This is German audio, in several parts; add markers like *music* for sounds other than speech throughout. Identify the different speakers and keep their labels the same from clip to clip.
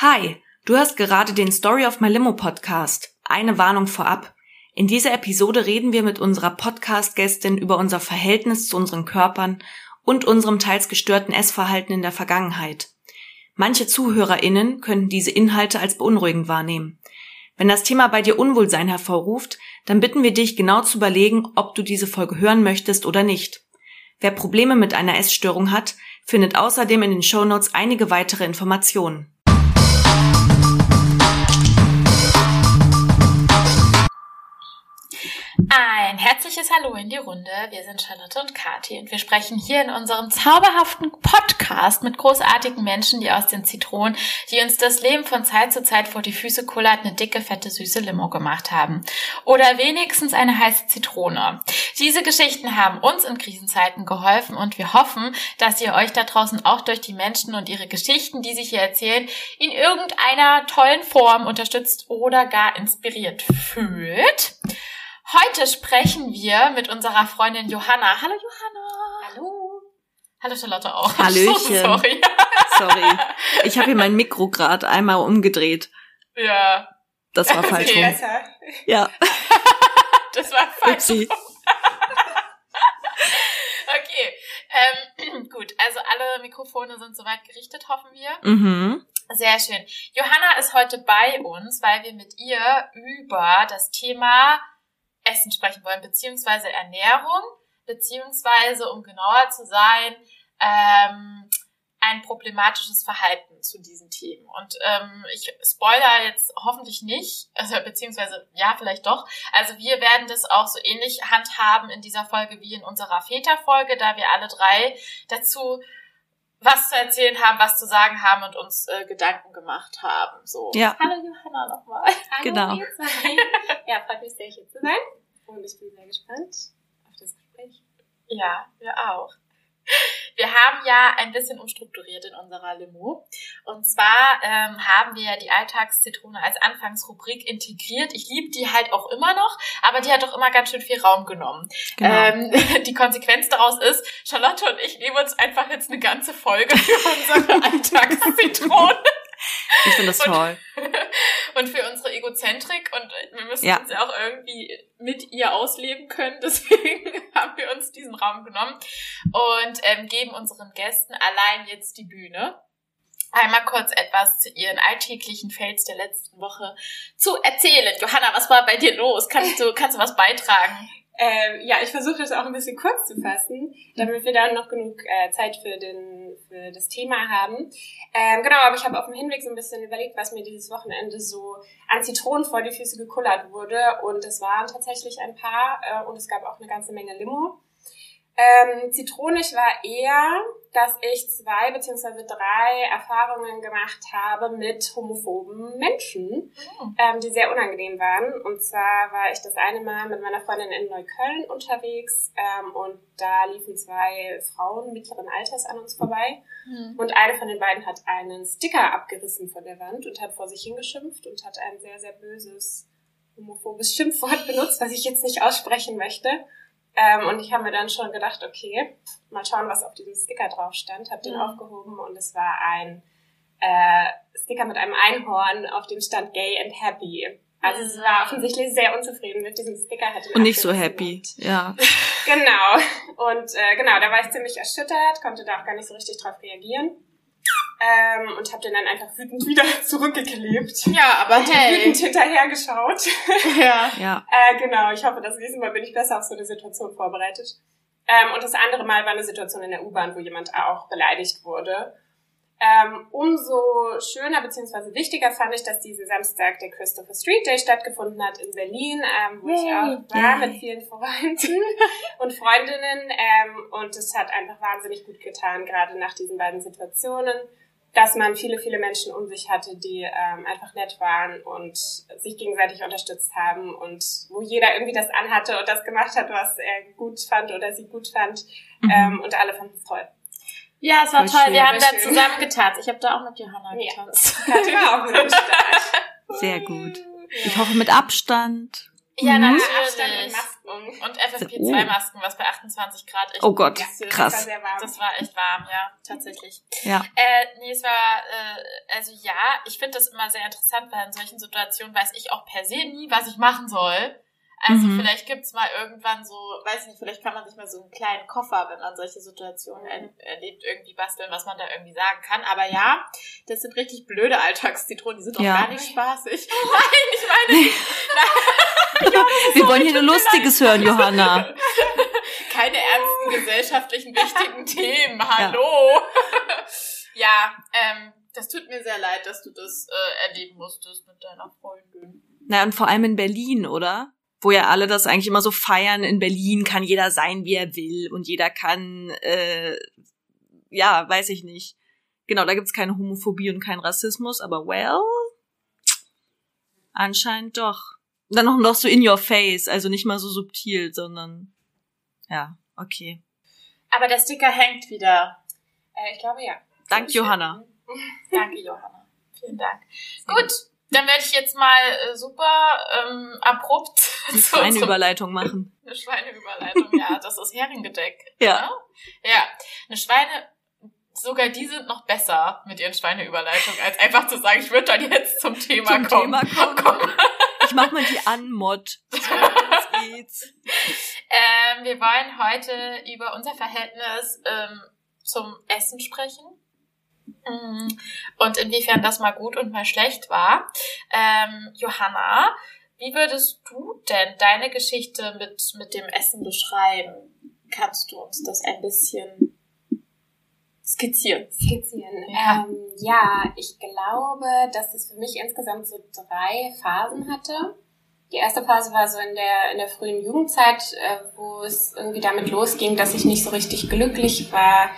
Speaker 1: Hi, du hast gerade den Story of My Limo Podcast. Eine Warnung vorab. In dieser Episode reden wir mit unserer Podcast-Gästin über unser Verhältnis zu unseren Körpern und unserem teils gestörten Essverhalten in der Vergangenheit. Manche ZuhörerInnen können diese Inhalte als beunruhigend wahrnehmen. Wenn das Thema bei dir Unwohlsein hervorruft, dann bitten wir dich genau zu überlegen, ob du diese Folge hören möchtest oder nicht. Wer Probleme mit einer Essstörung hat, findet außerdem in den Shownotes einige weitere Informationen.
Speaker 2: Ein herzliches Hallo in die Runde. Wir sind Charlotte und Kathi und wir sprechen hier in unserem zauberhaften Podcast mit großartigen Menschen, die aus den Zitronen, die uns das Leben von Zeit zu Zeit vor die Füße kullert, eine dicke, fette, süße Limo gemacht haben. Oder wenigstens eine heiße Zitrone. Diese Geschichten haben uns in Krisenzeiten geholfen und wir hoffen, dass ihr euch da draußen auch durch die Menschen und ihre Geschichten, die sich hier erzählen, in irgendeiner tollen Form unterstützt oder gar inspiriert fühlt. Heute sprechen wir mit unserer Freundin Johanna. Hallo Johanna.
Speaker 3: Hallo.
Speaker 2: Hallo Charlotte auch.
Speaker 1: Hallöchen. *laughs*
Speaker 2: Sorry.
Speaker 1: Sorry. Ich habe hier mein Mikro gerade einmal umgedreht.
Speaker 2: Ja.
Speaker 1: Das war falsch
Speaker 2: Okay.
Speaker 1: rum.
Speaker 3: Besser.
Speaker 1: Ja. *laughs*
Speaker 2: Das war falsch.
Speaker 1: Upsi. *laughs*
Speaker 2: Okay. Ähm, *clears throat* gut, also alle Mikrofone sind soweit gerichtet, hoffen wir.
Speaker 1: Mhm.
Speaker 2: Sehr schön. Johanna ist heute bei uns, weil wir mit ihr über das Thema Essen sprechen wollen, beziehungsweise Ernährung, beziehungsweise, um genauer zu sein, ähm, ein problematisches Verhalten zu diesen Themen. Und ähm, ich spoiler jetzt hoffentlich nicht, *laughs* also beziehungsweise ja, vielleicht doch. Also wir werden das auch so ähnlich handhaben in dieser Folge wie in unserer Väterfolge, da wir alle drei dazu was zu erzählen haben, was zu sagen haben und uns äh, Gedanken gemacht haben. So.
Speaker 1: Ja.
Speaker 2: Hallo Johanna nochmal.
Speaker 3: Hallo, *laughs*
Speaker 1: Genau.
Speaker 3: ihr zwei. Ja, freut mich sehr, hier zu sein. Und ich bin sehr gespannt auf das Gespräch.
Speaker 2: Ja, wir auch. Wir haben ja ein bisschen umstrukturiert in unserer Limo. Und zwar ähm, haben wir ja die Alltagszitrone als Anfangsrubrik integriert. Ich liebe die halt auch immer noch, aber die hat doch immer ganz schön viel Raum genommen.
Speaker 1: Genau.
Speaker 2: Ähm, *laughs* die Konsequenz daraus ist, Charlotte und ich nehmen uns einfach jetzt eine ganze Folge für unsere *laughs* Alltagszitrone
Speaker 1: Ich finde das
Speaker 2: und-
Speaker 1: toll. *laughs*
Speaker 2: und für unsere Egozentrik und wir müssen
Speaker 1: Ja.
Speaker 2: uns ja auch irgendwie mit ihr ausleben können. *laughs* Deswegen haben wir uns diesen Raum genommen und ähm, geben unseren Gästen allein jetzt die Bühne. Einmal kurz etwas zu ihren alltäglichen Fails der letzten Woche zu erzählen. Johanna, was war bei dir los? Kannst du, kannst du was beitragen?
Speaker 3: Ähm, ja, ich versuche das auch ein bisschen kurz zu fassen, damit wir dann noch genug äh, Zeit für, den, für das Thema haben. Ähm, genau, aber ich habe auf dem Hinweg so ein bisschen überlegt, was mir dieses Wochenende so an Zitronen vor die Füße gekullert wurde. Und es waren tatsächlich ein paar äh, und es gab auch eine ganze Menge Limo. Ähm, zitronig war eher, dass ich zwei beziehungsweise drei Erfahrungen gemacht habe mit homophoben Menschen, ähm, die sehr unangenehm waren. Und zwar war ich das eine Mal mit meiner Freundin in Neukölln unterwegs ähm, und da liefen zwei Frauen mittleren Alters an uns vorbei. Und eine von den beiden hat einen Sticker abgerissen von der Wand und hat vor sich hingeschimpft und hat ein sehr, sehr böses homophobes Schimpfwort benutzt, was ich jetzt nicht aussprechen möchte. Ähm, und ich habe mir dann schon gedacht, okay, mal schauen, was auf diesem Sticker drauf stand. Habe den
Speaker 2: Mhm.
Speaker 3: aufgehoben und es war ein äh, Sticker mit einem Einhorn, auf dem stand Gay and Happy. Also es war offensichtlich sehr unzufrieden mit diesem Sticker. Hat
Speaker 1: Und nicht so happy. Ja. *laughs*
Speaker 3: Genau. Und äh, genau, da war ich ziemlich erschüttert, konnte da auch gar nicht so richtig drauf reagieren. Ähm, und habe den dann einfach wütend wieder *laughs* zurückgeklebt.
Speaker 2: Ja, aber
Speaker 3: Und wütend hinterhergeschaut.
Speaker 2: Ja. *laughs*
Speaker 1: Ja.
Speaker 3: äh, genau, ich hoffe, das nächste Mal bin ich besser auf so eine Situation vorbereitet. Ähm, und das andere Mal war eine Situation in der U-Bahn, wo jemand auch beleidigt wurde. Ähm, umso schöner bzw. wichtiger fand ich, dass diesen Samstag der Christopher Street Day stattgefunden hat in Berlin, ähm, wo ich
Speaker 2: Yay.
Speaker 3: auch war
Speaker 1: Yay.
Speaker 3: mit vielen Freunden *laughs* und Freundinnen. Ähm, und es hat einfach wahnsinnig gut getan, gerade nach diesen beiden Situationen, dass man viele, viele Menschen um sich hatte, die ähm, einfach nett waren und sich gegenseitig unterstützt haben und wo jeder irgendwie das anhatte und das gemacht hat, was er gut fand oder sie gut fand.
Speaker 1: Mhm.
Speaker 3: Ähm, und alle fanden es toll.
Speaker 2: Ja, es war
Speaker 1: Voll
Speaker 2: toll.
Speaker 1: schön,
Speaker 2: Wir haben da
Speaker 3: schön.
Speaker 2: zusammen getanzt. Ich habe da auch mit Johanna
Speaker 3: Ja.
Speaker 2: getanzt. *laughs*
Speaker 3: Kathi war auch mit.
Speaker 1: Sehr gut. Ich hoffe mit Abstand.
Speaker 2: Ja,
Speaker 1: Mhm.
Speaker 2: natürlich.
Speaker 3: Abstand und Masken
Speaker 2: Und FFP2-Masken, was bei 28 Grad echt
Speaker 1: Oh Gott,
Speaker 3: das
Speaker 1: krass.
Speaker 3: war sehr warm.
Speaker 2: Das war echt warm, ja, tatsächlich.
Speaker 1: Ja.
Speaker 2: Äh, nee, es war, äh, also ja, ich finde das immer sehr interessant, weil in solchen Situationen weiß ich auch per se nie, was ich machen soll. Also
Speaker 1: Mhm.
Speaker 2: vielleicht gibt's mal irgendwann so, weiß nicht, vielleicht kann man sich mal so einen kleinen Koffer, wenn man solche Situationen er erlebt, irgendwie basteln, was man da irgendwie sagen kann. Aber ja, das sind richtig blöde Alltagszitronen, die sind auch
Speaker 1: Ja.
Speaker 2: gar nicht spaßig. *laughs* Nein, ich meine, *laughs*
Speaker 1: Wir wollen hier nur Lustiges hören, Johanna. *laughs*
Speaker 2: keine ernsten gesellschaftlichen wichtigen Themen. Hallo. Ja, ähm, das tut mir sehr leid, dass du das äh, erleben musstest mit deiner Freundin.
Speaker 1: Na, und vor allem in Berlin, oder? Wo ja alle das eigentlich immer so feiern. In Berlin kann jeder sein, wie er will. Und jeder kann, äh, ja, weiß ich nicht. Genau, da gibt's keine Homophobie und keinen Rassismus, aber well, anscheinend doch. Und dann noch, noch so in your face, also nicht mal so subtil, sondern, ja, okay.
Speaker 2: Aber der Sticker hängt wieder.
Speaker 3: Äh, ich glaube ja.
Speaker 1: Dank Johanna. *laughs*
Speaker 2: Danke, Johanna. Vielen Dank. Gut, dann werde ich jetzt mal äh, super ähm, abrupt *laughs*
Speaker 1: Eine
Speaker 2: zu unserem-
Speaker 1: Überleitung machen. *laughs*
Speaker 2: Eine Schweineüberleitung, ja, das ist Heringedeck. *laughs*
Speaker 1: Ja.
Speaker 2: Ja, eine Schweine, sogar die sind noch besser mit ihren Schweineüberleitungen, als einfach zu sagen, ich würde dann jetzt zum Thema
Speaker 1: Zum
Speaker 2: kommen.
Speaker 1: Thema kommen. Ich mach mal die Anmod. So, geht's.
Speaker 2: Ähm, wir wollen heute über unser Verhältnis ähm, zum Essen sprechen. Mm, Und inwiefern das mal gut und mal schlecht war. Ähm, Johanna, wie würdest du denn deine Geschichte mit, mit dem Essen beschreiben? Kannst du uns das ein bisschen skizzieren?
Speaker 3: Skizzieren.
Speaker 2: Ja.
Speaker 3: Ähm, ja, ich glaube, dass es für mich insgesamt so drei Phasen hatte. Die erste Phase war so in der, in der frühen Jugendzeit, äh, wo es irgendwie damit losging, dass ich nicht so richtig glücklich war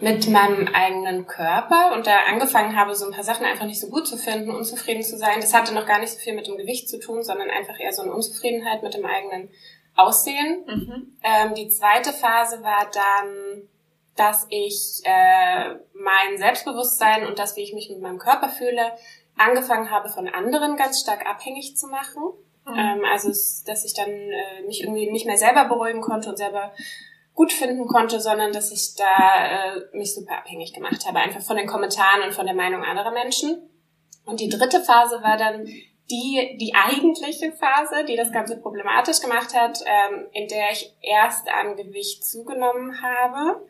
Speaker 3: mit meinem eigenen Körper und da angefangen habe, so ein paar Sachen einfach nicht so gut zu finden, unzufrieden zu sein. Das hatte noch gar nicht so viel mit dem Gewicht zu tun, sondern einfach eher so eine Unzufriedenheit mit dem eigenen Aussehen.
Speaker 2: Mhm.
Speaker 3: Ähm, die zweite Phase war dann, dass ich äh, mein Selbstbewusstsein und das, wie ich mich mit meinem Körper fühle, angefangen habe, von anderen ganz stark abhängig zu machen.
Speaker 2: Mhm.
Speaker 3: Ähm, also, dass ich dann äh, mich irgendwie nicht mehr selber beruhigen konnte und selber gut finden konnte, sondern dass ich da äh, mich super abhängig gemacht habe, einfach von den Kommentaren und von der Meinung anderer Menschen. Und die dritte Phase war dann die, die eigentliche Phase, die das Ganze problematisch gemacht hat, ähm, in der ich erst an Gewicht zugenommen habe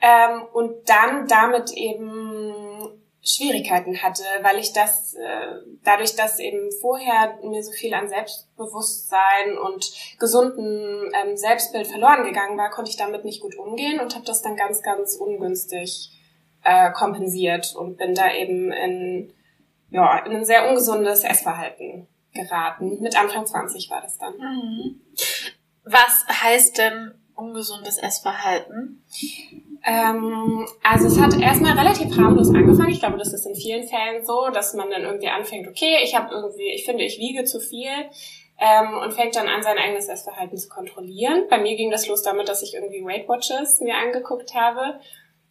Speaker 3: ähm, und dann damit eben Schwierigkeiten hatte, weil ich das, äh, dadurch, dass eben vorher mir so viel an Selbstbewusstsein und gesunden ähm, Selbstbild verloren gegangen war, konnte ich damit nicht gut umgehen und habe das dann ganz, ganz ungünstig äh, kompensiert und bin da eben in, ja, in ein sehr ungesundes Essverhalten geraten. Mit Anfang 20 war das dann.
Speaker 2: Mhm. Was heißt denn ungesundes Essverhalten?
Speaker 3: Ähm, also es hat erstmal relativ harmlos angefangen. Ich glaube, das ist in vielen Fällen so, dass man dann irgendwie anfängt, okay, ich habe irgendwie, ich finde, ich wiege zu viel ähm, und fängt dann an, sein eigenes Essverhalten zu kontrollieren. Bei mir ging das los damit, dass ich irgendwie Weight Watchers mir angeguckt habe.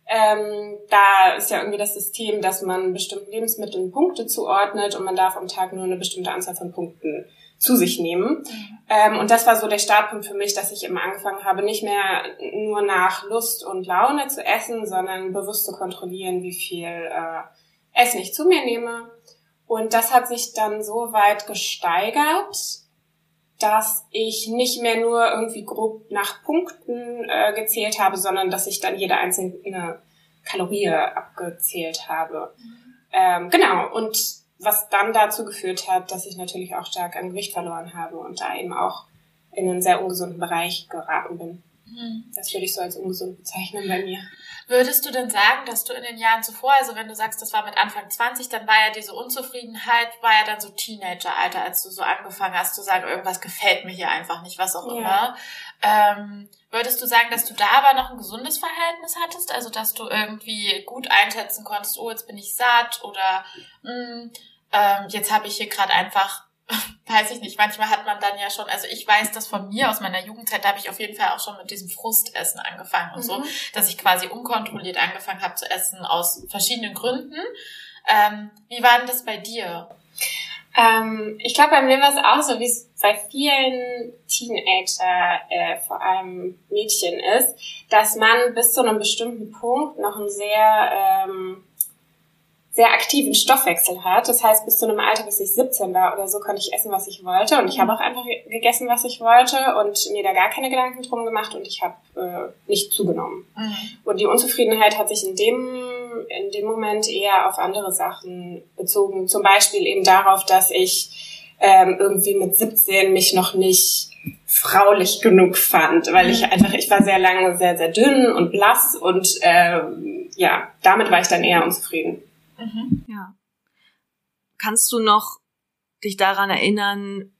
Speaker 3: Ähm, da ist ja irgendwie das System, dass man bestimmten Lebensmitteln Punkte zuordnet und man darf am Tag nur eine bestimmte Anzahl von Punkten zu sich nehmen. Ähm, und das war so der Startpunkt für mich, dass ich immer angefangen habe, nicht mehr nur nach Lust und Laune zu essen, sondern bewusst zu kontrollieren, wie viel äh, Essen ich zu mir nehme. Und das hat sich dann so weit gesteigert, dass ich nicht mehr nur irgendwie grob nach Punkten äh, gezählt habe, sondern dass ich dann jede einzelne Kalorie abgezählt habe. Ähm, genau. Und was dann dazu geführt hat, dass ich natürlich auch stark an Gewicht verloren habe und da eben auch in einen sehr ungesunden Bereich geraten bin. Das würde ich so als ungesund bezeichnen bei mir.
Speaker 2: Würdest du denn sagen, dass du in den Jahren zuvor, also wenn du sagst, das war mit Anfang 20, dann war ja diese Unzufriedenheit, war ja dann so Teenageralter, als du so angefangen hast zu sagen, irgendwas gefällt mir hier einfach nicht, was auch
Speaker 3: Ja.
Speaker 2: immer. Ähm, würdest du sagen, dass du da aber noch ein gesundes Verhältnis hattest? Also, dass du irgendwie gut einschätzen konntest, oh, jetzt bin ich satt oder mh, ähm, jetzt habe ich hier gerade einfach *laughs* weiß ich nicht, manchmal hat man dann ja schon, also ich weiß das von mir aus meiner Jugendzeit, da habe ich auf jeden Fall auch schon mit diesem Frustessen angefangen und so,
Speaker 3: Mhm.
Speaker 2: dass ich quasi unkontrolliert angefangen habe zu essen aus verschiedenen Gründen. Ähm, wie war denn das bei dir?
Speaker 3: Ähm, ich glaube, bei mir war es auch so, wie es bei vielen Teenager, äh, vor allem Mädchen ist, dass man bis zu einem bestimmten Punkt noch ein sehr ähm, sehr aktiven Stoffwechsel hat. Das heißt, bis zu einem Alter, bis ich 17 war oder so, konnte ich essen, was ich wollte. Und ich habe auch einfach gegessen, was ich wollte und mir da gar keine Gedanken drum gemacht und ich habe äh, nicht zugenommen. Mhm. Und die Unzufriedenheit hat sich in dem, in dem Moment eher auf andere Sachen bezogen. Zum Beispiel eben darauf, dass ich ähm, irgendwie mit 17 mich noch nicht fraulich genug fand, weil ich mhm. einfach, ich war sehr lange sehr, sehr dünn und blass und äh, ja, damit war ich dann eher unzufrieden.
Speaker 1: Mhm. Ja. Kannst du noch dich daran erinnern,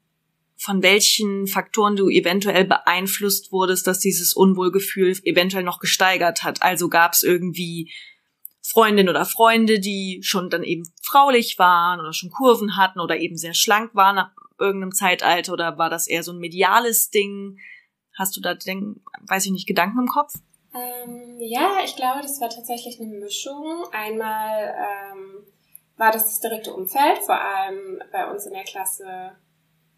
Speaker 1: von welchen Faktoren du eventuell beeinflusst wurdest, dass dieses Unwohlgefühl eventuell noch gesteigert hat? Also gab es irgendwie Freundinnen oder Freunde, die schon dann eben fraulich waren oder schon Kurven hatten oder eben sehr schlank waren ab irgendeinem Zeitalter oder war das eher so ein mediales Ding? Hast du da, denk, weiß ich nicht, Gedanken im Kopf?
Speaker 3: Ähm, ja, ich glaube, das war tatsächlich eine Mischung. Einmal ähm, war das das direkte Umfeld, vor allem bei uns in der Klasse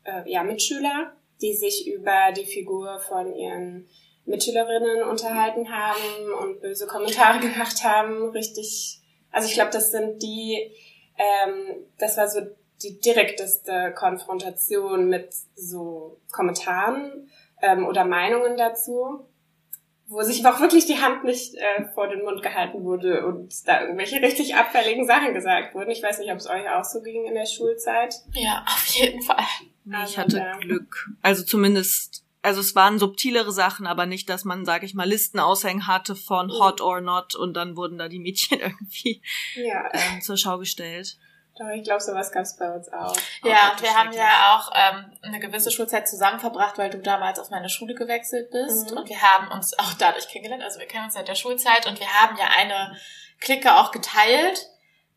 Speaker 3: äh, ja, Mitschüler, die sich über die Figur von ihren Mitschülerinnen unterhalten haben und böse Kommentare *laughs* gemacht haben. Richtig, also ich glaube, das sind die, ähm, das war so die direkteste Konfrontation mit so Kommentaren ähm, oder Meinungen dazu wo sich auch wirklich die Hand nicht äh, vor den Mund gehalten wurde und da irgendwelche richtig abfälligen Sachen gesagt wurden. Ich weiß nicht, ob es euch auch so ging in der Schulzeit.
Speaker 2: Ja, auf jeden Fall.
Speaker 1: Nee, ich hatte ja. Glück. Also zumindest, also es waren subtilere Sachen, aber nicht, dass man, sag ich mal, Listen aushängen hatte von mhm. Hot or Not und dann wurden da die Mädchen *laughs* irgendwie ja. ähm, zur Schau gestellt.
Speaker 3: Doch, ich glaube, sowas gab es bei uns auch.
Speaker 2: Ja, und wir haben ja auch ähm, eine gewisse Schulzeit zusammen verbracht, weil du damals auf meine Schule gewechselt bist. Mhm. Und wir haben uns *laughs* auch dadurch kennengelernt. Also wir kennen uns seit der Schulzeit und wir haben ja eine Clique auch geteilt.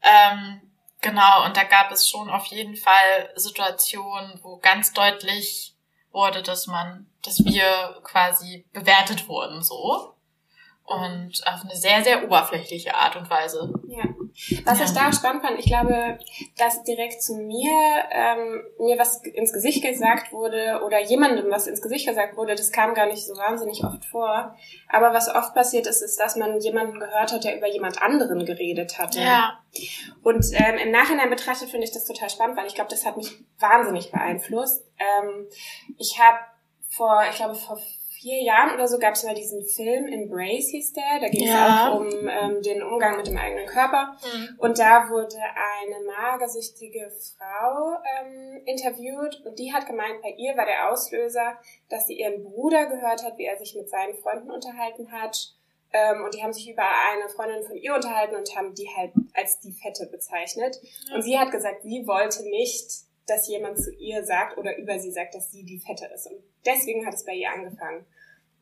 Speaker 2: Ähm, genau, und da gab es schon auf jeden Fall Situationen, wo ganz deutlich wurde, dass man, dass wir quasi bewertet wurden, so. Und auf eine sehr, sehr oberflächliche Art und Weise.
Speaker 3: Ja. Was ja. ich da auch spannend fand, ich glaube, dass direkt zu mir ähm, mir was ins Gesicht gesagt wurde oder jemandem was ins Gesicht gesagt wurde, das kam gar nicht so wahnsinnig oft vor. Aber was oft passiert ist, ist, dass man jemanden gehört hat, der über jemand anderen geredet hatte.
Speaker 2: Ja.
Speaker 3: Und ähm, im Nachhinein betrachtet finde ich das total spannend, weil ich glaube, das hat mich wahnsinnig beeinflusst. Ähm, ich habe vor, ich glaube, vor vier Jahren oder so gab es mal diesen Film Embrace hieß der. Da ging es ja. auch um ähm, den Umgang mit dem eigenen Körper. Mhm. Und da wurde eine magersüchtige Frau ähm, interviewt und die hat gemeint, bei ihr war der Auslöser, dass sie ihren Bruder gehört hat, wie er sich mit seinen Freunden unterhalten hat. Ähm, und die haben sich über eine Freundin von ihr unterhalten und haben die halt als die Fette bezeichnet. Und sie hat gesagt, sie wollte nicht dass jemand zu ihr sagt oder über sie sagt, dass sie die Fette ist. Und deswegen hat es bei ihr angefangen.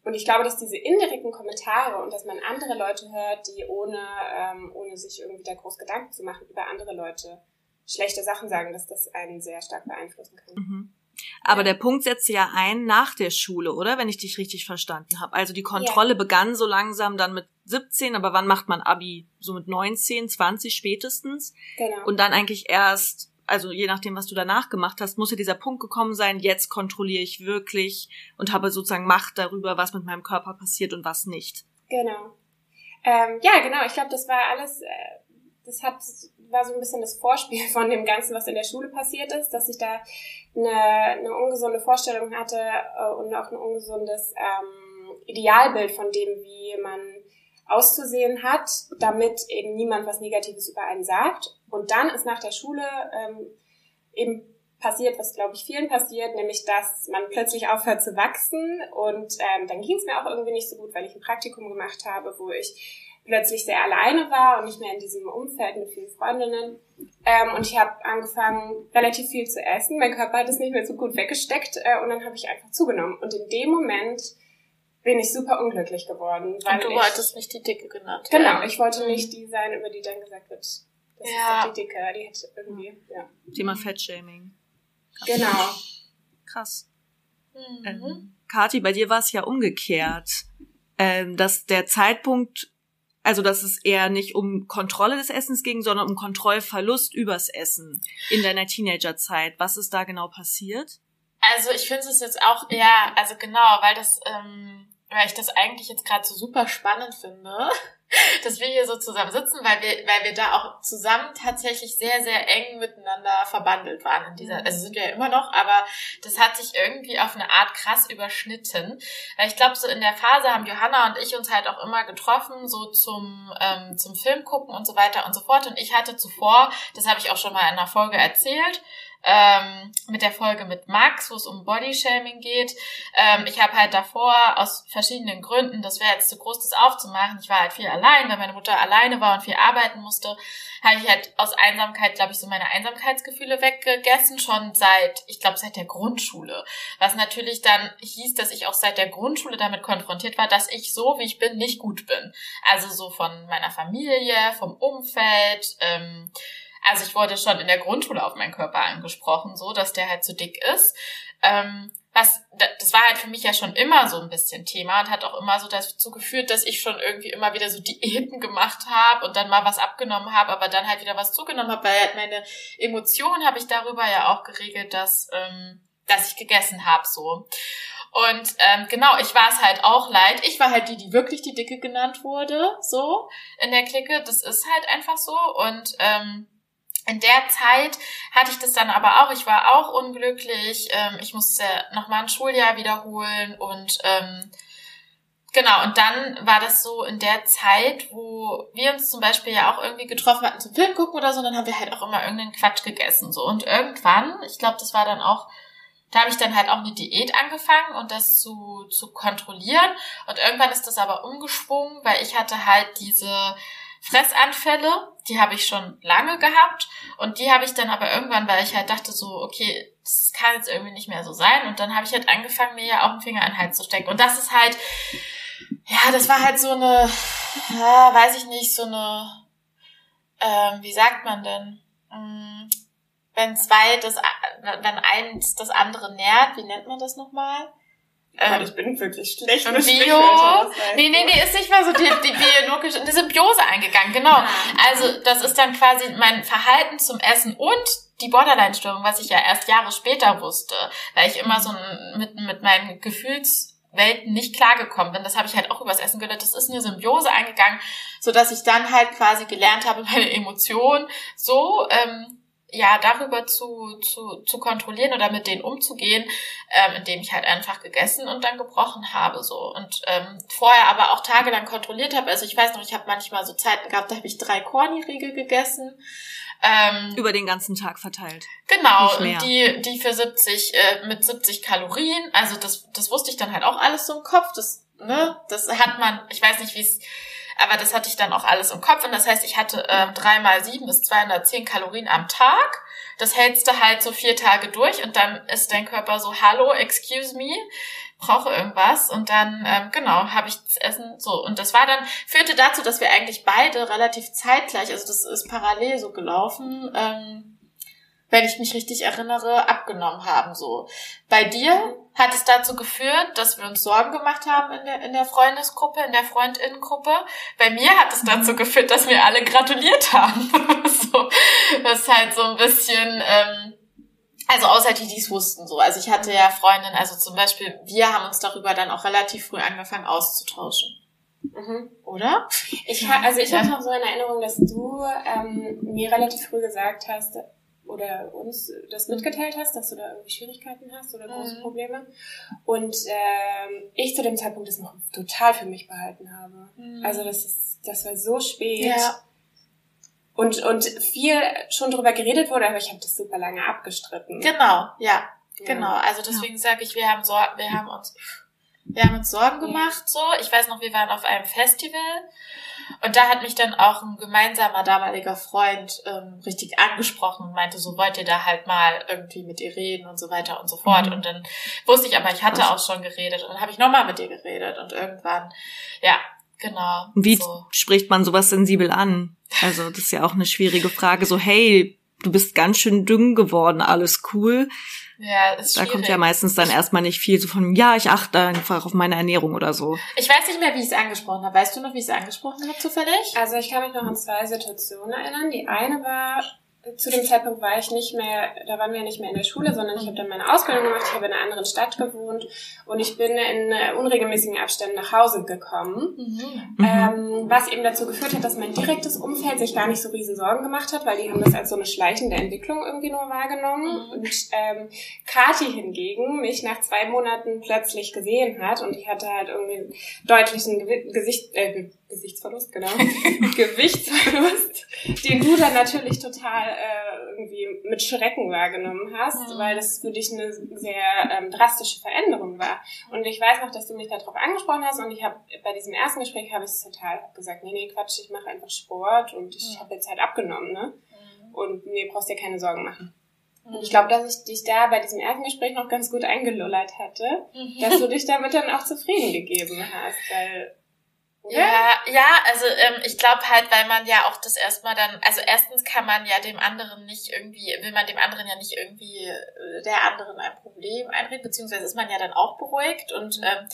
Speaker 3: Und ich glaube, dass diese indirekten Kommentare und dass man andere Leute hört, die ohne, ähm, ohne sich irgendwie da groß Gedanken zu machen, über andere Leute schlechte Sachen sagen, dass das einen sehr stark beeinflussen kann.
Speaker 1: Mhm. Aber der Punkt setzte ja ein nach der Schule, oder? Wenn ich dich richtig verstanden habe. Also die Kontrolle ja. begann so langsam dann mit 17, aber wann macht man Abi? So mit 19, 20 spätestens. Genau. Und dann eigentlich erst also je nachdem, was du danach gemacht hast, muss ja dieser Punkt gekommen sein, jetzt kontrolliere ich wirklich und habe sozusagen Macht darüber, was mit meinem Körper passiert und was nicht.
Speaker 3: Genau. Ähm, ja, genau. Ich glaube, das war alles, äh, das hat, war so ein bisschen das Vorspiel von dem Ganzen, was in der Schule passiert ist, dass ich da eine, eine ungesunde Vorstellung hatte äh, und auch ein ungesundes ähm, Idealbild von dem, wie man auszusehen hat, damit eben niemand was Negatives über einen sagt. Und dann ist nach der Schule ähm, eben passiert, was glaube ich vielen passiert, nämlich dass man plötzlich aufhört zu wachsen. Und ähm, dann ging es mir auch irgendwie nicht so gut, weil ich ein Praktikum gemacht habe, wo ich plötzlich sehr alleine war und nicht mehr in diesem Umfeld mit vielen Freundinnen. Ähm, und ich habe angefangen, relativ viel zu essen. Mein Körper hat es nicht mehr so gut weggesteckt äh, und dann habe ich einfach zugenommen. Und in dem Moment bin ich super unglücklich geworden.
Speaker 2: Weil und du ich, wolltest nicht die Dicke genannt
Speaker 3: Genau, ich wollte mhm. nicht die sein, über die dann gesagt wird, das ja. ist die Dicke, die hätte irgendwie, ja.
Speaker 1: Thema Fettshaming.
Speaker 3: Genau.
Speaker 1: Krass. Mhm. Ähm, Kathi, bei dir war es ja umgekehrt, ähm, dass der Zeitpunkt, Also, dass es eher nicht um Kontrolle des Essens ging, sondern um Kontrollverlust übers Essen in deiner Teenagerzeit. Was ist da genau passiert?
Speaker 2: Also, ich finde es jetzt auch, ja, also genau, weil das, ähm, weil ich das eigentlich jetzt gerade so super spannend finde, *laughs* dass wir hier so zusammen sitzen, weil wir, weil wir da auch zusammen tatsächlich sehr, sehr eng miteinander verbandelt waren in dieser, also sind wir ja immer noch, aber das hat sich irgendwie auf eine Art krass überschnitten. Weil ich glaube, so in der Phase haben Johanna und ich uns halt auch immer getroffen, so zum, ähm, zum Film gucken und so weiter und so fort. Und ich hatte zuvor, das habe ich auch schon mal in einer Folge erzählt, ähm, mit der Folge mit Max, wo es um Bodyshaming geht. Ähm, ich habe halt davor aus verschiedenen Gründen, das wäre jetzt zu groß, das aufzumachen, ich war halt viel allein, weil meine Mutter alleine war und viel arbeiten musste, habe ich halt aus Einsamkeit, glaube ich, so meine Einsamkeitsgefühle weggegessen, schon seit, ich glaube, seit der Grundschule. Was natürlich dann hieß, dass ich auch seit der Grundschule damit konfrontiert war, dass ich so, wie ich bin, nicht gut bin. Also so von meiner Familie, vom Umfeld, ähm, also ich wurde schon in der Grundschule auf meinen Körper angesprochen, so, dass der halt zu dick ist. Ähm, was, das war halt für mich ja schon immer so ein bisschen Thema und hat auch immer so dazu geführt, dass ich schon irgendwie immer wieder so Diäten gemacht habe und dann mal was abgenommen habe, aber dann halt wieder was zugenommen habe, weil halt meine Emotionen habe ich darüber ja auch geregelt, dass, ähm, dass ich gegessen habe, so. Und ähm, genau, ich war es halt auch leid. Ich war halt die, die wirklich die Dicke genannt wurde, so in der Clique. Das ist halt einfach so. Und ähm, in der Zeit hatte ich das dann aber auch. Ich war auch unglücklich. Ähm, ich musste nochmal ein Schuljahr wiederholen und ähm, genau. Und dann war das so in der Zeit, wo wir uns zum Beispiel ja auch irgendwie getroffen hatten zum Film gucken oder so. Dann haben wir halt auch immer irgendeinen Quatsch gegessen so. Und irgendwann, ich glaube, das war dann auch da habe ich dann halt auch eine Diät angefangen und das zu, zu kontrollieren. Und irgendwann ist das aber umgesprungen, weil ich hatte halt diese Fressanfälle, die habe ich schon lange gehabt. Und die habe ich dann aber irgendwann, weil ich halt dachte so, okay, das kann jetzt irgendwie nicht mehr so sein. Und dann habe ich halt angefangen, mir ja auch einen Finger an den Hals zu stecken. Und das ist halt, ja, das war halt so eine, ja, weiß ich nicht, so eine, ähm, wie sagt man denn, hm, wenn zwei das, wenn eins das andere nährt, wie nennt man das nochmal?
Speaker 3: Ähm, ich bin wirklich schlecht.
Speaker 2: Und Bio. Nee, nee, nee, ist nicht mal so die, die biologische, eine Symbiose eingegangen, genau. Also, das ist dann quasi mein Verhalten zum Essen und die Borderline-Störung, was ich ja erst Jahre später wusste, weil ich immer so mit, mit meinen Gefühlswelten nicht klargekommen bin. Das habe ich halt auch übers Essen gelernt. Das ist eine Symbiose eingegangen, so dass ich dann halt quasi gelernt habe, *laughs* meine Emotionen so ähm, ja, darüber zu, zu, zu kontrollieren oder mit denen umzugehen, ähm, indem ich halt einfach gegessen und dann gebrochen habe so und ähm, vorher aber auch tagelang kontrolliert habe. Also ich weiß noch, ich habe manchmal so Zeiten gehabt, da habe ich drei Korni-Riegel gegessen.
Speaker 1: Ähm, Über den ganzen Tag verteilt.
Speaker 2: Genau, die, die für 70, äh, mit 70 Kalorien, also das, das wusste ich dann halt auch alles so im Kopf, das, ne, das hat man, ich weiß nicht, wie es aber das hatte ich dann auch alles im Kopf. Und das heißt, ich hatte ähm, dreimal sieben bis 210 Kalorien am Tag. Das hältst du halt so vier Tage durch und dann ist dein Körper so, hallo, excuse me, brauche irgendwas. Und dann, ähm, genau, habe ich das Essen so. Und das war dann, führte dazu, dass wir eigentlich beide relativ zeitgleich, also das ist parallel so gelaufen, ähm, wenn ich mich richtig erinnere, abgenommen haben. So. Bei dir hat es dazu geführt, dass wir uns Sorgen gemacht haben in der, in der Freundesgruppe, in der Freundinnengruppe. Bei mir hat es dazu mhm. geführt, dass wir alle gratuliert haben. *laughs* so, das ist halt so ein bisschen, ähm, also außer die, die es wussten so. Also ich hatte ja Freundinnen, also zum Beispiel, wir haben uns darüber dann auch relativ früh angefangen auszutauschen. Mhm. Oder?
Speaker 3: Ich, also ich ja. habe noch so eine Erinnerung, dass du ähm, mir relativ früh gesagt hast, oder uns das mitgeteilt hast, dass du da irgendwie Schwierigkeiten hast oder große mhm. Probleme. Und ähm, ich zu dem Zeitpunkt das noch total für mich behalten habe. Mhm. Also das ist, das war so spät. Ja. Und, und viel schon drüber geredet wurde, aber ich habe das super lange abgestritten.
Speaker 2: Genau, ja. ja. Genau. Also deswegen ja. sage ich, wir haben so, wir haben uns wir haben uns Sorgen gemacht, so. Ich weiß noch, wir waren auf einem Festival und da hat mich dann auch ein gemeinsamer damaliger Freund ähm, richtig angesprochen und meinte, so wollt ihr da halt mal irgendwie mit ihr reden und so weiter und so fort. Mhm. Und dann wusste ich aber, ich hatte auch schon geredet und dann habe ich nochmal mit ihr geredet und irgendwann, ja, genau.
Speaker 1: Wie so. spricht man sowas sensibel an? Also das ist ja auch eine schwierige Frage. So, hey, du bist ganz schön dünn geworden, alles cool.
Speaker 2: Ja, ist
Speaker 1: Da kommt ja meistens dann erstmal nicht viel so von, ja, ich achte einfach auf meine Ernährung oder so.
Speaker 2: Ich weiß nicht mehr, wie ich es angesprochen habe. Weißt du noch, wie ich es angesprochen habe zufällig?
Speaker 3: Also ich kann mich noch an zwei Situationen erinnern. Die eine war, zu dem Zeitpunkt war ich nicht mehr, da waren wir nicht mehr in der Schule, sondern ich habe dann meine Ausbildung gemacht, ich habe in einer anderen Stadt gewohnt und ich bin in äh, unregelmäßigen Abständen nach Hause gekommen.
Speaker 2: Mhm.
Speaker 3: Ähm, was eben dazu geführt hat, dass mein direktes Umfeld sich gar nicht so riesen Sorgen gemacht hat, weil die haben das als so eine schleichende Entwicklung irgendwie nur wahrgenommen.
Speaker 2: Mhm.
Speaker 3: Und ähm, Kati hingegen mich nach zwei Monaten plötzlich gesehen hat und ich hatte halt irgendwie deutlichen Gewi Gesicht, äh, Gesichtsverlust, genau, *laughs* Gewichtsverlust, den du dann natürlich total äh, irgendwie mit Schrecken wahrgenommen hast,
Speaker 2: Mhm.
Speaker 3: weil das für dich eine sehr ähm, drastische Veränderung war. Und ich weiß noch, dass du mich darauf angesprochen hast und ich habe bei diesem ersten Gespräch habe ich total gesagt, nee, nee, Quatsch, ich mache einfach Sport und ich
Speaker 2: Mhm.
Speaker 3: habe jetzt halt abgenommen, ne?
Speaker 2: Mhm.
Speaker 3: Und nee, brauchst dir keine Sorgen machen. Und ich glaube, dass ich dich da bei diesem ersten Gespräch noch ganz gut eingelullert hatte,
Speaker 2: Mhm.
Speaker 3: dass du *laughs* dich damit dann auch zufrieden gegeben hast, weil oder?
Speaker 2: Ja, ja, also ähm, ich glaube halt, weil man ja auch das erstmal dann, also erstens kann man ja dem anderen nicht irgendwie, will man dem anderen ja nicht irgendwie äh, der anderen ein Problem einreden, beziehungsweise ist man ja dann auch beruhigt und ähm,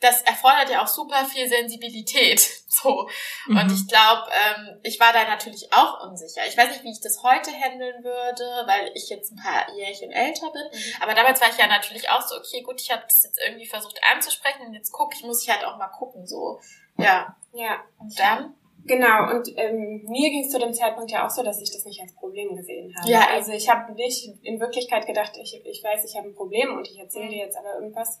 Speaker 2: das erfordert ja auch super viel Sensibilität. *laughs* So.
Speaker 1: Mhm.
Speaker 2: Und ich glaube, ähm, ich war da natürlich auch unsicher. Ich weiß nicht, wie ich das heute handeln würde, weil ich jetzt ein paar Jährchen älter bin. Aber damals war ich ja natürlich auch so, okay, gut, ich habe das jetzt irgendwie versucht anzusprechen und jetzt gucke ich, muss ich halt auch mal gucken, so. Ja.
Speaker 3: Ja,
Speaker 2: Und dann?
Speaker 3: genau. Und ähm, mir ging es zu dem Zeitpunkt ja auch so, dass ich das nicht als Problem gesehen habe.
Speaker 2: Ja,
Speaker 3: also ich habe nicht in Wirklichkeit gedacht, ich, ich weiß, ich habe ein Problem und ich erzähle dir jetzt aber irgendwas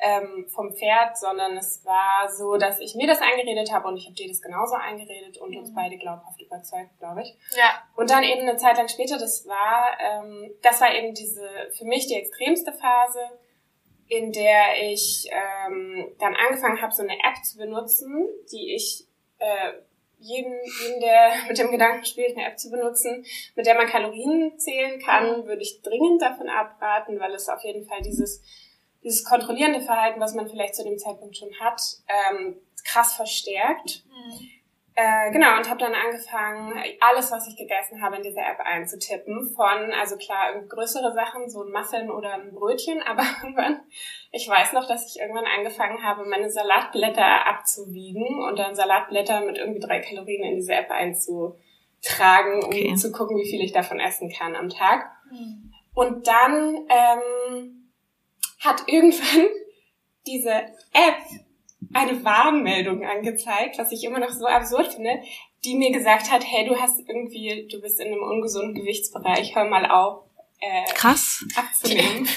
Speaker 3: ähm, vom Pferd, sondern es war so, dass ich mir das eingeredet habe und ich habe dir das genauso eingeredet und uns
Speaker 2: Mhm.
Speaker 3: beide glaubhaft überzeugt, glaube ich.
Speaker 2: Ja.
Speaker 3: Und dann eben eine Zeit lang später, das war, ähm, das war eben diese für mich die extremste Phase, in der ich ähm, dann angefangen habe, so eine App zu benutzen, die ich äh, jeden, jeden, der *laughs* mit dem Gedanken spielt, eine App zu benutzen, mit der man Kalorien zählen kann, würde ich dringend davon abraten, weil es auf jeden Fall dieses dieses kontrollierende Verhalten, was man vielleicht zu dem Zeitpunkt schon hat, ähm, krass verstärkt. Äh, genau, und habe dann angefangen, alles, was ich gegessen habe, in diese App einzutippen. Von, also klar, irgendwie größere Sachen, so ein Muffin oder ein Brötchen, *laughs* aber irgendwann, ich weiß noch, dass ich irgendwann angefangen habe, meine Salatblätter abzuwiegen und dann Salatblätter mit irgendwie drei Kalorien in diese App einzutragen, um
Speaker 1: Okay.
Speaker 3: zu gucken, wie viel ich davon essen kann am Tag.
Speaker 2: Mhm.
Speaker 3: Und dann ähm, hat irgendwann *laughs* diese App eine Warnmeldung angezeigt, was ich immer noch so absurd finde, die mir gesagt hat, hey, du hast irgendwie, du bist in einem ungesunden Gewichtsbereich, hör mal auf, äh,
Speaker 1: Krass.
Speaker 3: abzunehmen.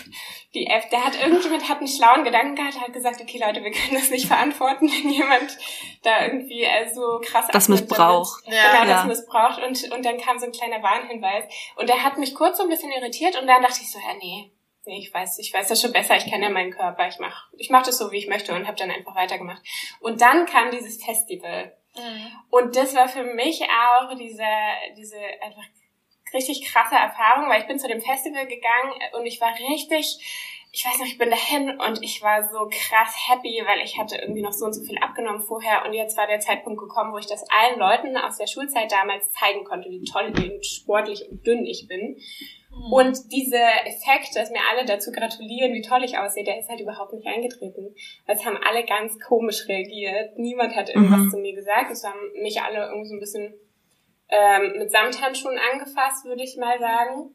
Speaker 3: Die App, da hat irgendjemand hat einen schlauen Gedanken gehabt, hat gesagt, okay Leute, wir können das nicht verantworten, *laughs* wenn jemand da irgendwie äh, so krass
Speaker 1: Das missbraucht.
Speaker 3: damit.
Speaker 2: Ja.
Speaker 3: genau, das
Speaker 1: Ja.
Speaker 3: missbraucht und, und dann kam so ein kleiner Warnhinweis und der hat mich kurz so ein bisschen irritiert und dann dachte ich so, ja nee, ich weiß, ich weiß das schon besser, ich kenne ja meinen Körper, ich mach, ich mach das so, wie ich möchte und habe dann einfach weitergemacht. Und dann kam dieses Festival
Speaker 2: Mhm.
Speaker 3: und das war für mich auch diese, diese einfach richtig krasse Erfahrung, weil ich bin zu dem Festival gegangen und ich war richtig, ich weiß noch, ich bin dahin und ich war so krass happy, weil ich hatte irgendwie noch so und so viel abgenommen vorher und jetzt war der Zeitpunkt gekommen, wo ich das allen Leuten aus der Schulzeit damals zeigen konnte, wie toll, wie sportlich und dünn ich bin.
Speaker 2: Mhm.
Speaker 3: Und dieser Effekt, dass mir alle dazu gratulieren, wie toll ich aussehe, der ist halt überhaupt nicht eingetreten. Es haben alle ganz komisch reagiert. Niemand hat irgendwas
Speaker 1: Mhm.
Speaker 3: zu mir gesagt. Es haben mich alle irgendwie so ein bisschen ähm, mit Samthandschuhen angefasst, würde ich mal sagen.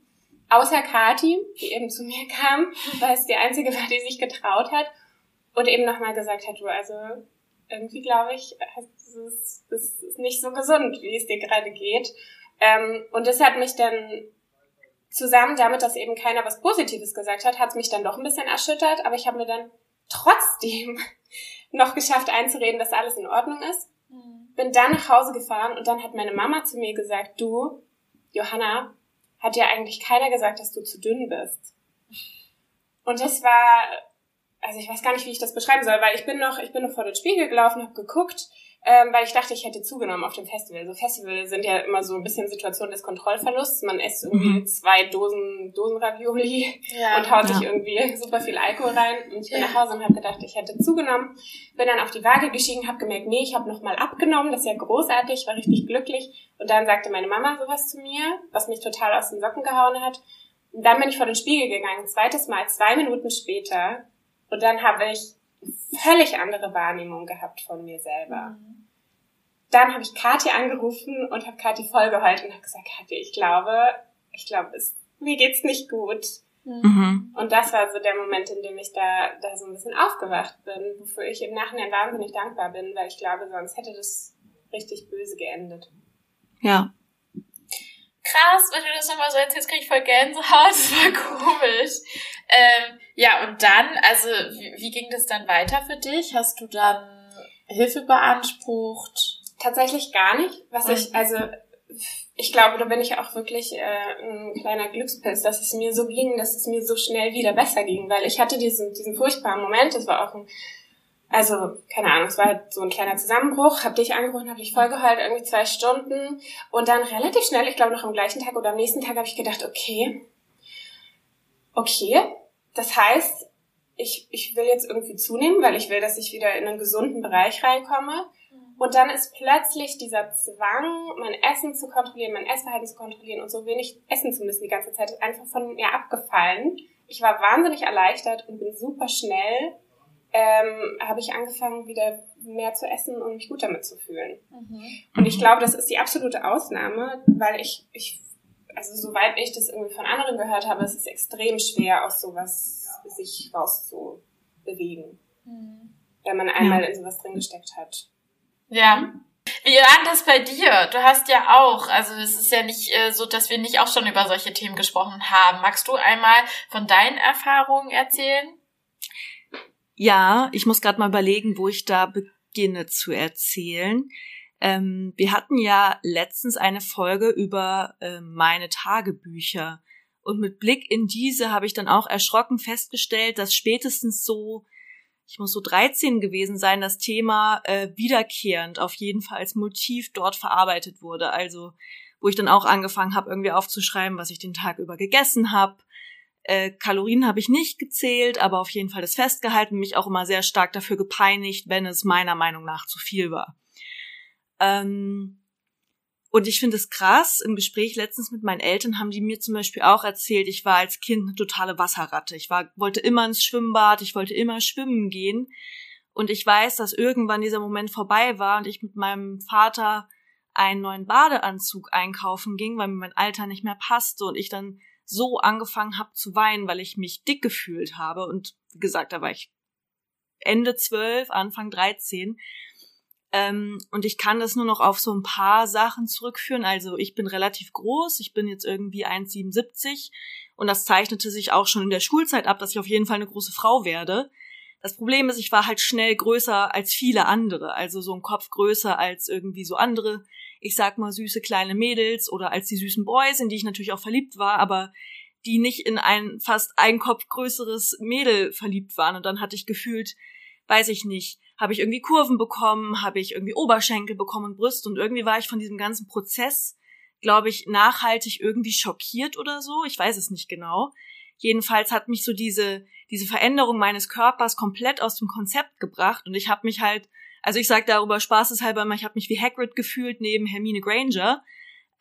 Speaker 3: Außer Kati, die eben zu mir kam, *laughs* weil es die einzige war, die sich getraut hat und eben nochmal gesagt hat, du, also irgendwie glaube ich, das ist, das ist nicht so gesund, wie es dir gerade geht. Ähm, und das hat mich dann zusammen damit, dass eben keiner was Positives gesagt hat, hat es mich dann doch ein bisschen erschüttert, aber ich habe mir dann trotzdem *laughs* noch geschafft einzureden, dass alles in Ordnung ist.
Speaker 2: Mhm.
Speaker 3: Bin dann nach Hause gefahren und dann hat meine Mama zu mir gesagt, du, Johanna, hat dir eigentlich keiner gesagt, dass du zu dünn bist. Und das war, also ich weiß gar nicht, wie ich das beschreiben soll, weil ich bin noch, ich bin noch vor den Spiegel gelaufen, habe geguckt, ähm, weil ich dachte, ich hätte zugenommen auf dem Festival. So Festivals sind ja immer so ein bisschen Situation des Kontrollverlusts. Man isst irgendwie
Speaker 1: Mhm.
Speaker 3: zwei Dosen, Dosen Ravioli
Speaker 2: Ja.
Speaker 3: und haut
Speaker 1: Ja.
Speaker 3: sich irgendwie super viel Alkohol rein. Und ich bin
Speaker 2: Ja.
Speaker 3: nach Hause und habe gedacht, ich hätte zugenommen. Bin dann auf die Waage gestiegen, habe gemerkt, nee, ich habe nochmal abgenommen. Das ist ja großartig, war richtig glücklich. Und dann sagte meine Mama sowas zu mir, was mich total aus den Socken gehauen hat. Und dann bin ich vor den Spiegel gegangen, zweites Mal, zwei Minuten später. Und dann habe ich völlig andere Wahrnehmung gehabt von mir selber. Mhm. Dann habe ich Kathi angerufen und habe Kathi vollgeheult und habe gesagt, Kathi, ich glaube, ich glaube, es, mir geht's nicht gut. Mhm. Und das war so der Moment, in dem ich da, da so ein bisschen aufgewacht bin, wofür ich im Nachhinein wahnsinnig dankbar bin, weil ich glaube, sonst hätte das richtig böse geendet.
Speaker 1: Ja.
Speaker 2: Krass, wenn du das nochmal so erzählst, krieg ich voll Gänsehaut, *laughs* das war komisch. Ähm, ja, und dann, also, wie, wie ging das dann weiter für dich? Hast du dann Hilfe beansprucht?
Speaker 3: Tatsächlich gar nicht. Was ich, also, ich glaube, da bin ich auch wirklich äh, ein kleiner Glückspilz, dass es mir so ging, dass es mir so schnell wieder besser ging, weil ich hatte diesen, diesen furchtbaren Moment, das war auch ein also, keine Ahnung, es war halt so ein kleiner Zusammenbruch, hab dich angerufen, hab dich vollgeheult, irgendwie zwei Stunden. Und dann relativ schnell, ich glaube noch am gleichen Tag oder am nächsten Tag, habe ich gedacht, okay, okay, das heißt, ich, ich will jetzt irgendwie zunehmen, weil ich will, dass ich wieder in einen gesunden Bereich reinkomme. Und dann ist plötzlich dieser Zwang, mein Essen zu kontrollieren, mein Essverhalten zu kontrollieren und so wenig essen zu müssen die ganze Zeit, einfach von mir abgefallen. Ich war wahnsinnig erleichtert und bin super schnell ähm, habe ich angefangen, wieder mehr zu essen und mich gut damit zu fühlen. Mhm. Und ich glaube, das ist die absolute Ausnahme, weil ich, ich, also soweit ich das irgendwie von anderen gehört habe, es ist extrem schwer, aus sowas sich rauszubewegen, mhm. wenn man einmal in sowas drin gesteckt hat.
Speaker 2: Ja. Wie war das bei dir? Du hast ja auch, also es ist ja nicht äh, so, dass wir nicht auch schon über solche Themen gesprochen haben. Magst du einmal von deinen Erfahrungen erzählen?
Speaker 1: Ja, ich muss gerade mal überlegen, wo ich da beginne zu erzählen. Ähm, wir hatten ja letztens eine Folge über äh, meine Tagebücher. Und mit Blick in diese habe ich dann auch erschrocken festgestellt, dass spätestens so, ich muss so 13 gewesen sein, das Thema äh, wiederkehrend auf jeden Fall als Motiv dort verarbeitet wurde. Also wo ich dann auch angefangen habe, irgendwie aufzuschreiben, was ich den Tag über gegessen habe, äh, Kalorien habe ich nicht gezählt, aber auf jeden Fall das festgehalten, mich auch immer sehr stark dafür gepeinigt, wenn es meiner Meinung nach zu viel war. Ähm, und ich finde es krass, im Gespräch letztens mit meinen Eltern haben die mir zum Beispiel auch erzählt, ich war als Kind eine totale Wasserratte. Ich war, wollte immer ins Schwimmbad, ich wollte immer schwimmen gehen. Und ich weiß, dass irgendwann dieser Moment vorbei war und ich mit meinem Vater einen neuen Badeanzug einkaufen ging, weil mir mein Alter nicht mehr passte und ich dann so angefangen habe zu weinen, weil ich mich dick gefühlt habe. Und wie gesagt, da war ich Ende zwölf, Anfang dreizehn. Ähm, und ich kann das nur noch auf so ein paar Sachen zurückführen. Also ich bin relativ groß, ich bin jetzt irgendwie 1,77 und das zeichnete sich auch schon in der Schulzeit ab, dass ich auf jeden Fall eine große Frau werde. Das Problem ist, ich war halt schnell größer als viele andere, also so ein Kopf größer als irgendwie so andere ich sag mal, süße kleine Mädels oder als die süßen Boys, in die ich natürlich auch verliebt war, aber die nicht in ein fast ein Kopf größeres Mädel verliebt waren. Und dann hatte ich gefühlt, weiß ich nicht, habe ich irgendwie Kurven bekommen, habe ich irgendwie Oberschenkel bekommen und Brüste und irgendwie war ich von diesem ganzen Prozess, glaube ich, nachhaltig irgendwie schockiert oder so. Ich weiß es nicht genau. Jedenfalls hat mich so diese, diese Veränderung meines Körpers komplett aus dem Konzept gebracht und ich habe mich halt also ich sage darüber spaßeshalber immer, ich habe mich wie Hagrid gefühlt neben Hermine Granger.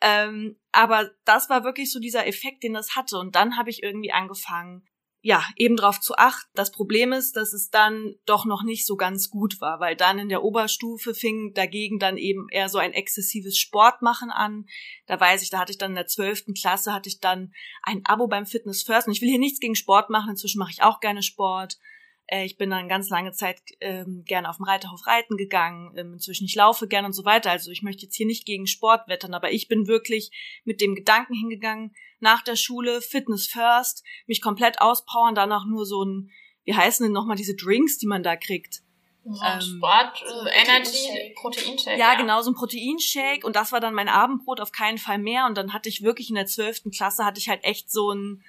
Speaker 1: Ähm, aber das war wirklich so dieser Effekt, den das hatte. Und dann habe ich irgendwie angefangen, ja, eben drauf zu achten. Das Problem ist, dass es dann doch noch nicht so ganz gut war, weil dann in der Oberstufe fing dagegen dann eben eher so ein exzessives Sportmachen an. Da weiß ich, da hatte ich dann in der zwölften Klasse, hatte ich dann ein Abo beim Fitness First. Und ich will hier nichts gegen Sport machen, inzwischen mache ich auch gerne Sport. Äh, ich bin dann ganz lange Zeit ähm, gerne auf dem Reiterhof reiten gegangen. Ähm, inzwischen ich laufe gerne und so weiter. Also ich möchte jetzt hier nicht gegen Sport wettern, aber ich bin wirklich mit dem Gedanken hingegangen, nach der Schule Fitness first, mich komplett auspowern, danach nur so ein, wie heißen denn nochmal diese Drinks, die man da kriegt?
Speaker 2: So ähm, Sport, äh, Energy, Proteinshake.
Speaker 1: Ja, ja, genau, so ein Proteinshake. Und das war dann mein Abendbrot, auf keinen Fall mehr. Und dann hatte ich wirklich in der zwölften Klasse, hatte ich halt echt so ein,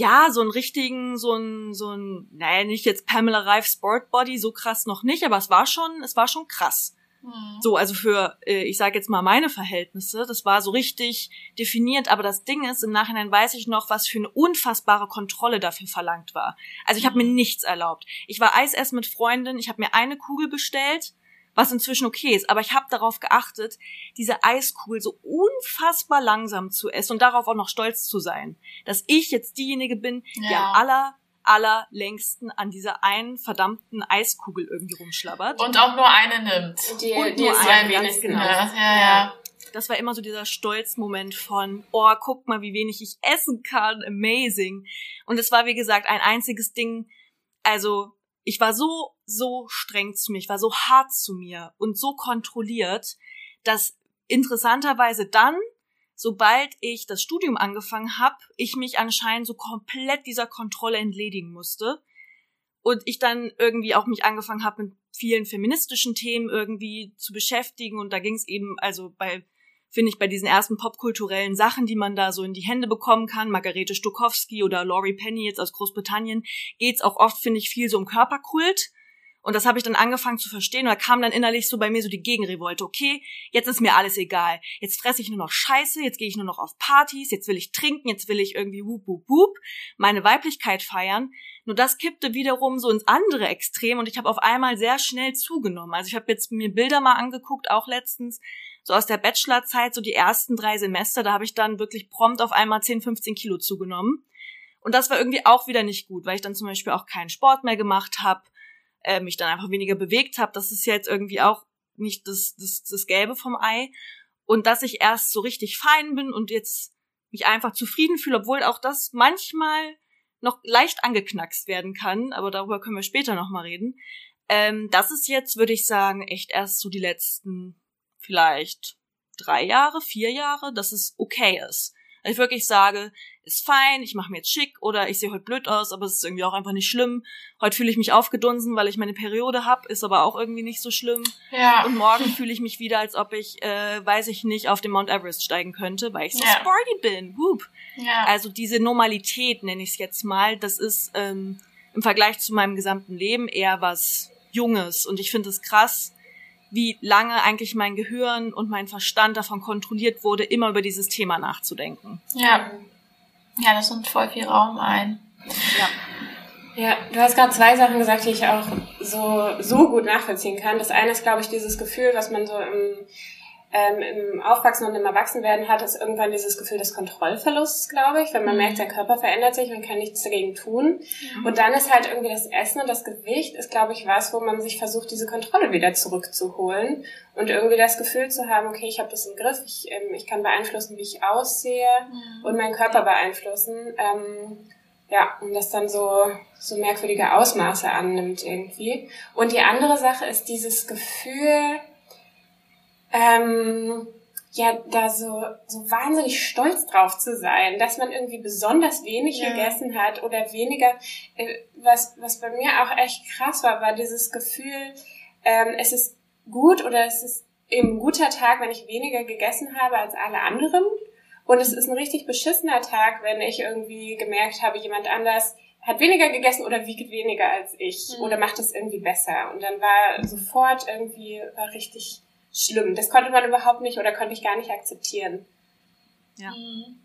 Speaker 1: ja, so einen richtigen, so ein, so ein, naja, nicht jetzt Pamela Reif Sportbody, so krass noch nicht, aber es war schon, es war schon krass. Mhm. So, also für, äh, ich sage jetzt mal meine Verhältnisse, das war so richtig definiert, aber das Ding ist, im Nachhinein weiß ich noch, was für eine unfassbare Kontrolle dafür verlangt war. Also ich habe mir mhm. nichts erlaubt. Ich war Eis essen mit Freundin, ich habe mir eine Kugel bestellt, was inzwischen okay ist. Aber ich habe darauf geachtet, diese Eiskugel so unfassbar langsam zu essen und darauf auch noch stolz zu sein, dass ich jetzt diejenige bin, die am aller allerlängsten an dieser einen verdammten Eiskugel irgendwie rumschlabbert.
Speaker 2: Und auch nur eine nimmt.
Speaker 3: Die,
Speaker 1: Und
Speaker 3: die
Speaker 1: nur
Speaker 3: ist
Speaker 1: eine,
Speaker 3: ja
Speaker 1: ganz
Speaker 3: wenigstens.
Speaker 1: genau.
Speaker 2: Ja, ja, ja.
Speaker 1: Das war immer so dieser Stolzmoment von, oh, guck mal, wie wenig ich essen kann, amazing. Und es war, wie gesagt, ein einziges Ding, also ich war so, so streng zu mir, ich war so hart zu mir und so kontrolliert, dass interessanterweise dann, sobald ich das Studium angefangen habe, ich mich anscheinend so komplett dieser Kontrolle entledigen musste und ich dann irgendwie auch mich angefangen habe mit vielen feministischen Themen irgendwie zu beschäftigen und da ging es eben also bei finde ich bei diesen ersten popkulturellen Sachen, die man da so in die Hände bekommen kann, Margarete Stokowski oder Laurie Penny jetzt aus Großbritannien, geht's auch oft finde ich viel so um Körperkult und das habe ich dann angefangen zu verstehen und da kam dann innerlich so bei mir so die Gegenrevolte. Okay, jetzt ist mir alles egal. Jetzt fresse ich nur noch Scheiße, jetzt gehe ich nur noch auf Partys, jetzt will ich trinken, jetzt will ich irgendwie wup wup wup meine Weiblichkeit feiern. Nur das kippte wiederum so ins andere Extrem und ich habe auf einmal sehr schnell zugenommen. Also ich habe jetzt mir Bilder mal angeguckt, auch letztens, so aus der Bachelorzeit, so die ersten drei Semester, da habe ich dann wirklich prompt auf einmal 10, 15 Kilo zugenommen. Und das war irgendwie auch wieder nicht gut, weil ich dann zum Beispiel auch keinen Sport mehr gemacht habe, äh, mich dann einfach weniger bewegt habe. Das ist jetzt irgendwie auch nicht das, das, das Gelbe vom Ei. Und dass ich erst so richtig fein bin und jetzt mich einfach zufrieden fühle, obwohl auch das manchmal noch leicht angeknackst werden kann, aber darüber können wir später nochmal reden. Ähm, das ist jetzt, würde ich sagen, echt erst so die letzten vielleicht drei Jahre, vier Jahre, dass es okay ist. Dass ich wirklich sage, ist fein, ich mache mir jetzt schick oder ich sehe heute blöd aus, aber es ist irgendwie auch einfach nicht schlimm. Heute fühle ich mich aufgedunsen, weil ich meine Periode hab, ist aber auch irgendwie nicht so schlimm.
Speaker 2: Ja.
Speaker 1: Und morgen fühle ich mich wieder, als ob ich, äh, weiß ich nicht, auf den Mount Everest steigen könnte, weil ich so
Speaker 2: Ja.
Speaker 1: sporty bin. Whoop.
Speaker 2: ja.
Speaker 1: Also diese Normalität, nenne ich es jetzt mal, das ist ähm, im Vergleich zu meinem gesamten Leben eher was Junges. Und ich finde es krass, wie lange eigentlich mein Gehirn und mein Verstand davon kontrolliert wurde, immer über dieses Thema nachzudenken.
Speaker 2: ja. Ja, das nimmt voll viel Raum ein.
Speaker 1: Ja.
Speaker 3: Ja, du hast gerade zwei Sachen gesagt, die ich auch so, so gut nachvollziehen kann. Das eine ist, glaube ich, dieses Gefühl, was man so im, ähm, im Aufwachsen und im Erwachsenwerden hat, ist irgendwann dieses Gefühl des Kontrollverlusts, glaube ich, wenn man
Speaker 2: Mhm.
Speaker 3: merkt, der Körper verändert sich, man kann nichts dagegen tun. Und dann ist halt irgendwie das Essen und das Gewicht ist, glaube ich, was, wo man sich versucht, diese Kontrolle wieder zurückzuholen und irgendwie das Gefühl zu haben, okay, ich habe das im Griff, ich, ähm, ich kann beeinflussen, wie ich aussehe und meinen Körper beeinflussen. Ähm, ja, und das dann so, so merkwürdige Ausmaße annimmt irgendwie. Und die andere Sache ist dieses Gefühl, ähm, ja, da so, so wahnsinnig stolz drauf zu sein, dass man irgendwie besonders wenig
Speaker 2: Ja.
Speaker 3: gegessen hat oder weniger. Äh, was, was bei mir auch echt krass war, war dieses Gefühl, ähm, es ist gut oder es ist eben ein guter Tag, wenn ich weniger gegessen habe als alle anderen. Und es ist ein richtig beschissener Tag, wenn ich irgendwie gemerkt habe, jemand anders hat weniger gegessen oder wiegt weniger als ich
Speaker 2: Mhm.
Speaker 3: oder macht es irgendwie besser. Und dann war sofort irgendwie, war richtig schlimm. Das konnte man überhaupt nicht oder konnte ich gar nicht akzeptieren.
Speaker 1: Ja.
Speaker 2: Mhm.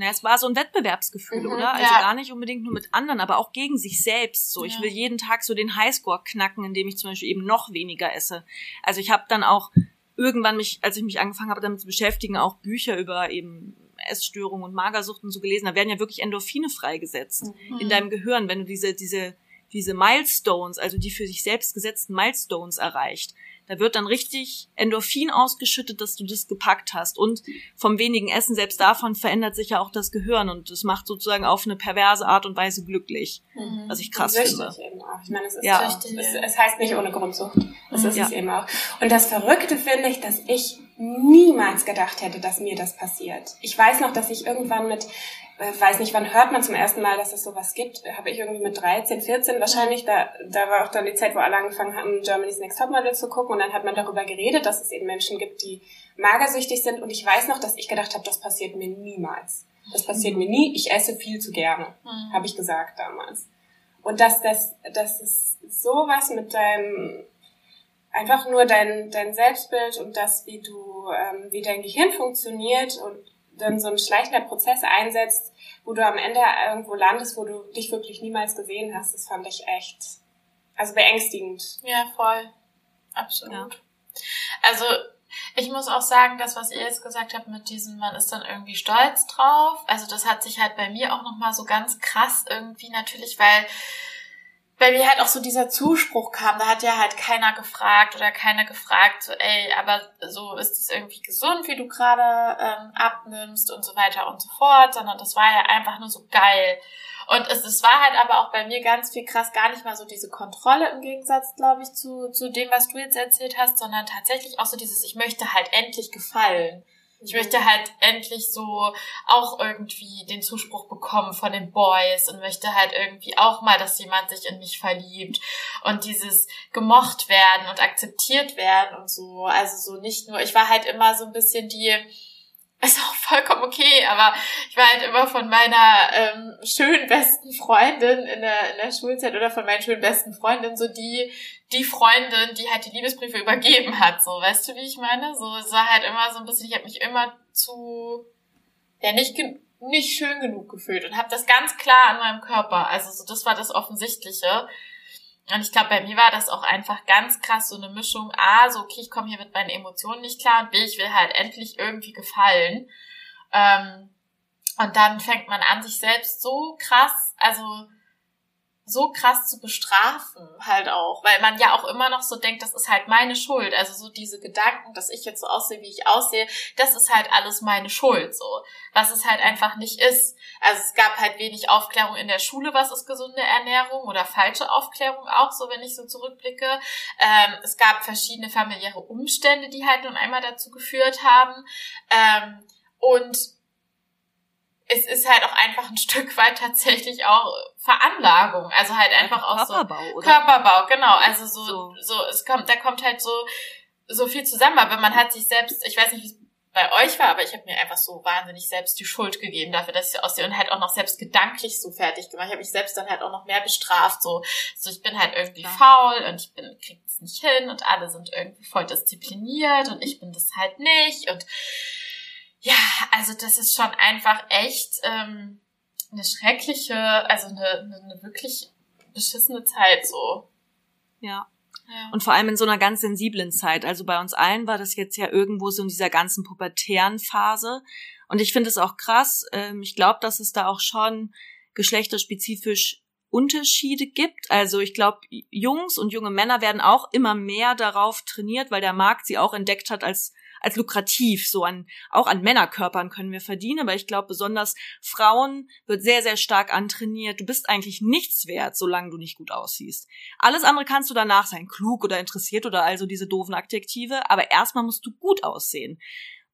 Speaker 1: Na, es war so ein Wettbewerbsgefühl,
Speaker 3: Mhm,
Speaker 1: oder? Also
Speaker 2: ja.
Speaker 1: gar nicht unbedingt nur mit anderen, aber auch gegen sich selbst. So, ich
Speaker 2: Ja.
Speaker 1: will jeden Tag so den Highscore knacken, indem ich zum Beispiel eben noch weniger esse. Also ich habe dann auch irgendwann mich, als ich mich angefangen habe, damit zu beschäftigen, auch Bücher über eben Essstörungen und Magersucht und so gelesen. Da werden ja wirklich Endorphine freigesetzt
Speaker 2: Mhm.
Speaker 1: in deinem Gehirn, wenn du diese diese diese Milestones, also die für sich selbst gesetzten Milestones erreicht. Da wird dann richtig Endorphin ausgeschüttet, dass du das gepackt hast. Und vom wenigen Essen, selbst davon verändert sich ja auch das Gehirn und es macht sozusagen auf eine perverse Art und Weise glücklich.
Speaker 2: Mhm.
Speaker 1: Was ich krass
Speaker 3: Und
Speaker 1: finde.
Speaker 3: süchtig eben auch. Ich meine, es ist
Speaker 1: Ja.
Speaker 2: Süchtig,
Speaker 3: es, es heißt nicht ohne Grundsucht. Das ist
Speaker 1: Ja.
Speaker 3: es eben auch. Und das Verrückte finde ich, dass ich niemals gedacht hätte, dass mir das passiert. Ich weiß noch, dass ich irgendwann mit, weiß nicht, wann hört man zum ersten Mal, dass es sowas gibt. Habe ich irgendwie mit 13, 14 wahrscheinlich, da, da war auch dann die Zeit, wo alle angefangen haben, Germany's Next Topmodel zu gucken und dann hat man darüber geredet, dass es eben Menschen gibt, die magersüchtig sind und ich weiß noch, dass ich gedacht habe, das passiert mir niemals. Das passiert mir nie, ich esse viel zu gerne,
Speaker 2: Mhm.
Speaker 3: habe ich gesagt damals. Und dass das, dass es sowas mit deinem, einfach nur dein, dein Selbstbild und das, wie du, ähm, wie dein Gehirn funktioniert und dann so ein schleichender Prozess einsetzt, wo du am Ende irgendwo landest, wo du dich wirklich niemals gesehen hast, das fand ich echt, also beängstigend.
Speaker 2: Ja, voll. absolut. Ja. Also ich muss auch sagen, das, was ihr jetzt gesagt habt mit diesem, man ist dann irgendwie stolz drauf. Also das hat sich halt bei mir auch nochmal so ganz krass irgendwie natürlich, weil bei mir halt auch so dieser Zuspruch kam, da hat ja halt keiner gefragt oder keiner gefragt, so, ey, aber so ist es irgendwie gesund, wie du gerade ähm, abnimmst und so weiter und so fort, sondern das war ja einfach nur so geil. Und es, es war halt aber auch bei mir ganz viel krass, gar nicht mal so diese Kontrolle im Gegensatz, glaube ich, zu, zu dem, was du jetzt erzählt hast, sondern tatsächlich auch so dieses, ich möchte halt endlich gefallen. Ich möchte halt endlich so auch irgendwie den Zuspruch bekommen von den Boys und möchte halt irgendwie auch mal, dass jemand sich in mich verliebt und dieses gemocht werden und akzeptiert werden und so. Also so nicht nur, ich war halt immer so ein bisschen die, ist auch vollkommen okay, aber ich war halt immer von meiner ähm, schönen besten Freundin in der, in der Schulzeit oder von meinen schönen besten Freundinnen so die, die Freundin, die halt die Liebesbriefe übergeben hat, so, weißt du, wie ich meine? So, es war halt immer so ein bisschen, ich habe mich immer zu, ja, nicht, nicht schön genug gefühlt und habe das ganz klar an meinem Körper, also so, das war das Offensichtliche und ich glaube, bei mir war das auch einfach ganz krass so eine Mischung. A, so, okay, ich komme hier mit meinen Emotionen nicht klar und B, ich will halt endlich irgendwie gefallen. Ähm, und dann fängt man an, sich selbst so krass, also so krass zu bestrafen halt auch, weil man ja auch immer noch so denkt, das ist halt meine Schuld. Also so diese Gedanken, dass ich jetzt so aussehe, wie ich aussehe, das ist halt alles meine Schuld so, was es halt einfach nicht ist. Also es gab halt wenig Aufklärung in der Schule, was ist gesunde Ernährung oder falsche Aufklärung auch, so wenn ich so zurückblicke. Ähm, es gab verschiedene familiäre Umstände, die halt nun einmal dazu geführt haben. Ähm, und es ist halt auch einfach ein *laughs* Stück weit tatsächlich auch Veranlagung, also halt einfach auch Körperbau, so oder? Körperbau, genau, also so, so so es kommt da kommt halt so so viel zusammen, aber man hat sich selbst, ich weiß nicht, wie es bei euch war, aber ich habe mir einfach so wahnsinnig selbst die Schuld gegeben dafür, dass ich aussehe und halt auch noch selbst gedanklich so fertig gemacht. Ich habe mich selbst dann halt auch noch mehr bestraft, so so ich bin halt irgendwie ja. faul und ich bin krieg es nicht hin und alle sind irgendwie voll diszipliniert und ich bin das halt nicht und ja, also das ist schon einfach echt ähm, eine schreckliche, also eine, eine wirklich beschissene Zeit so.
Speaker 1: Ja. ja. Und vor allem in so einer ganz sensiblen Zeit. Also bei uns allen war das jetzt ja irgendwo so in dieser ganzen pubertären Phase. Und ich finde es auch krass. Ähm, ich glaube, dass es da auch schon geschlechterspezifisch Unterschiede gibt. Also ich glaube, Jungs und junge Männer werden auch immer mehr darauf trainiert, weil der Markt sie auch entdeckt hat als als lukrativ. So an, auch an Männerkörpern können wir verdienen, aber ich glaube, besonders Frauen wird sehr, sehr stark antrainiert. Du bist eigentlich nichts wert, solange du nicht gut aussiehst. Alles andere kannst du danach sein, klug oder interessiert oder also diese doofen Adjektive, aber erstmal musst du gut aussehen.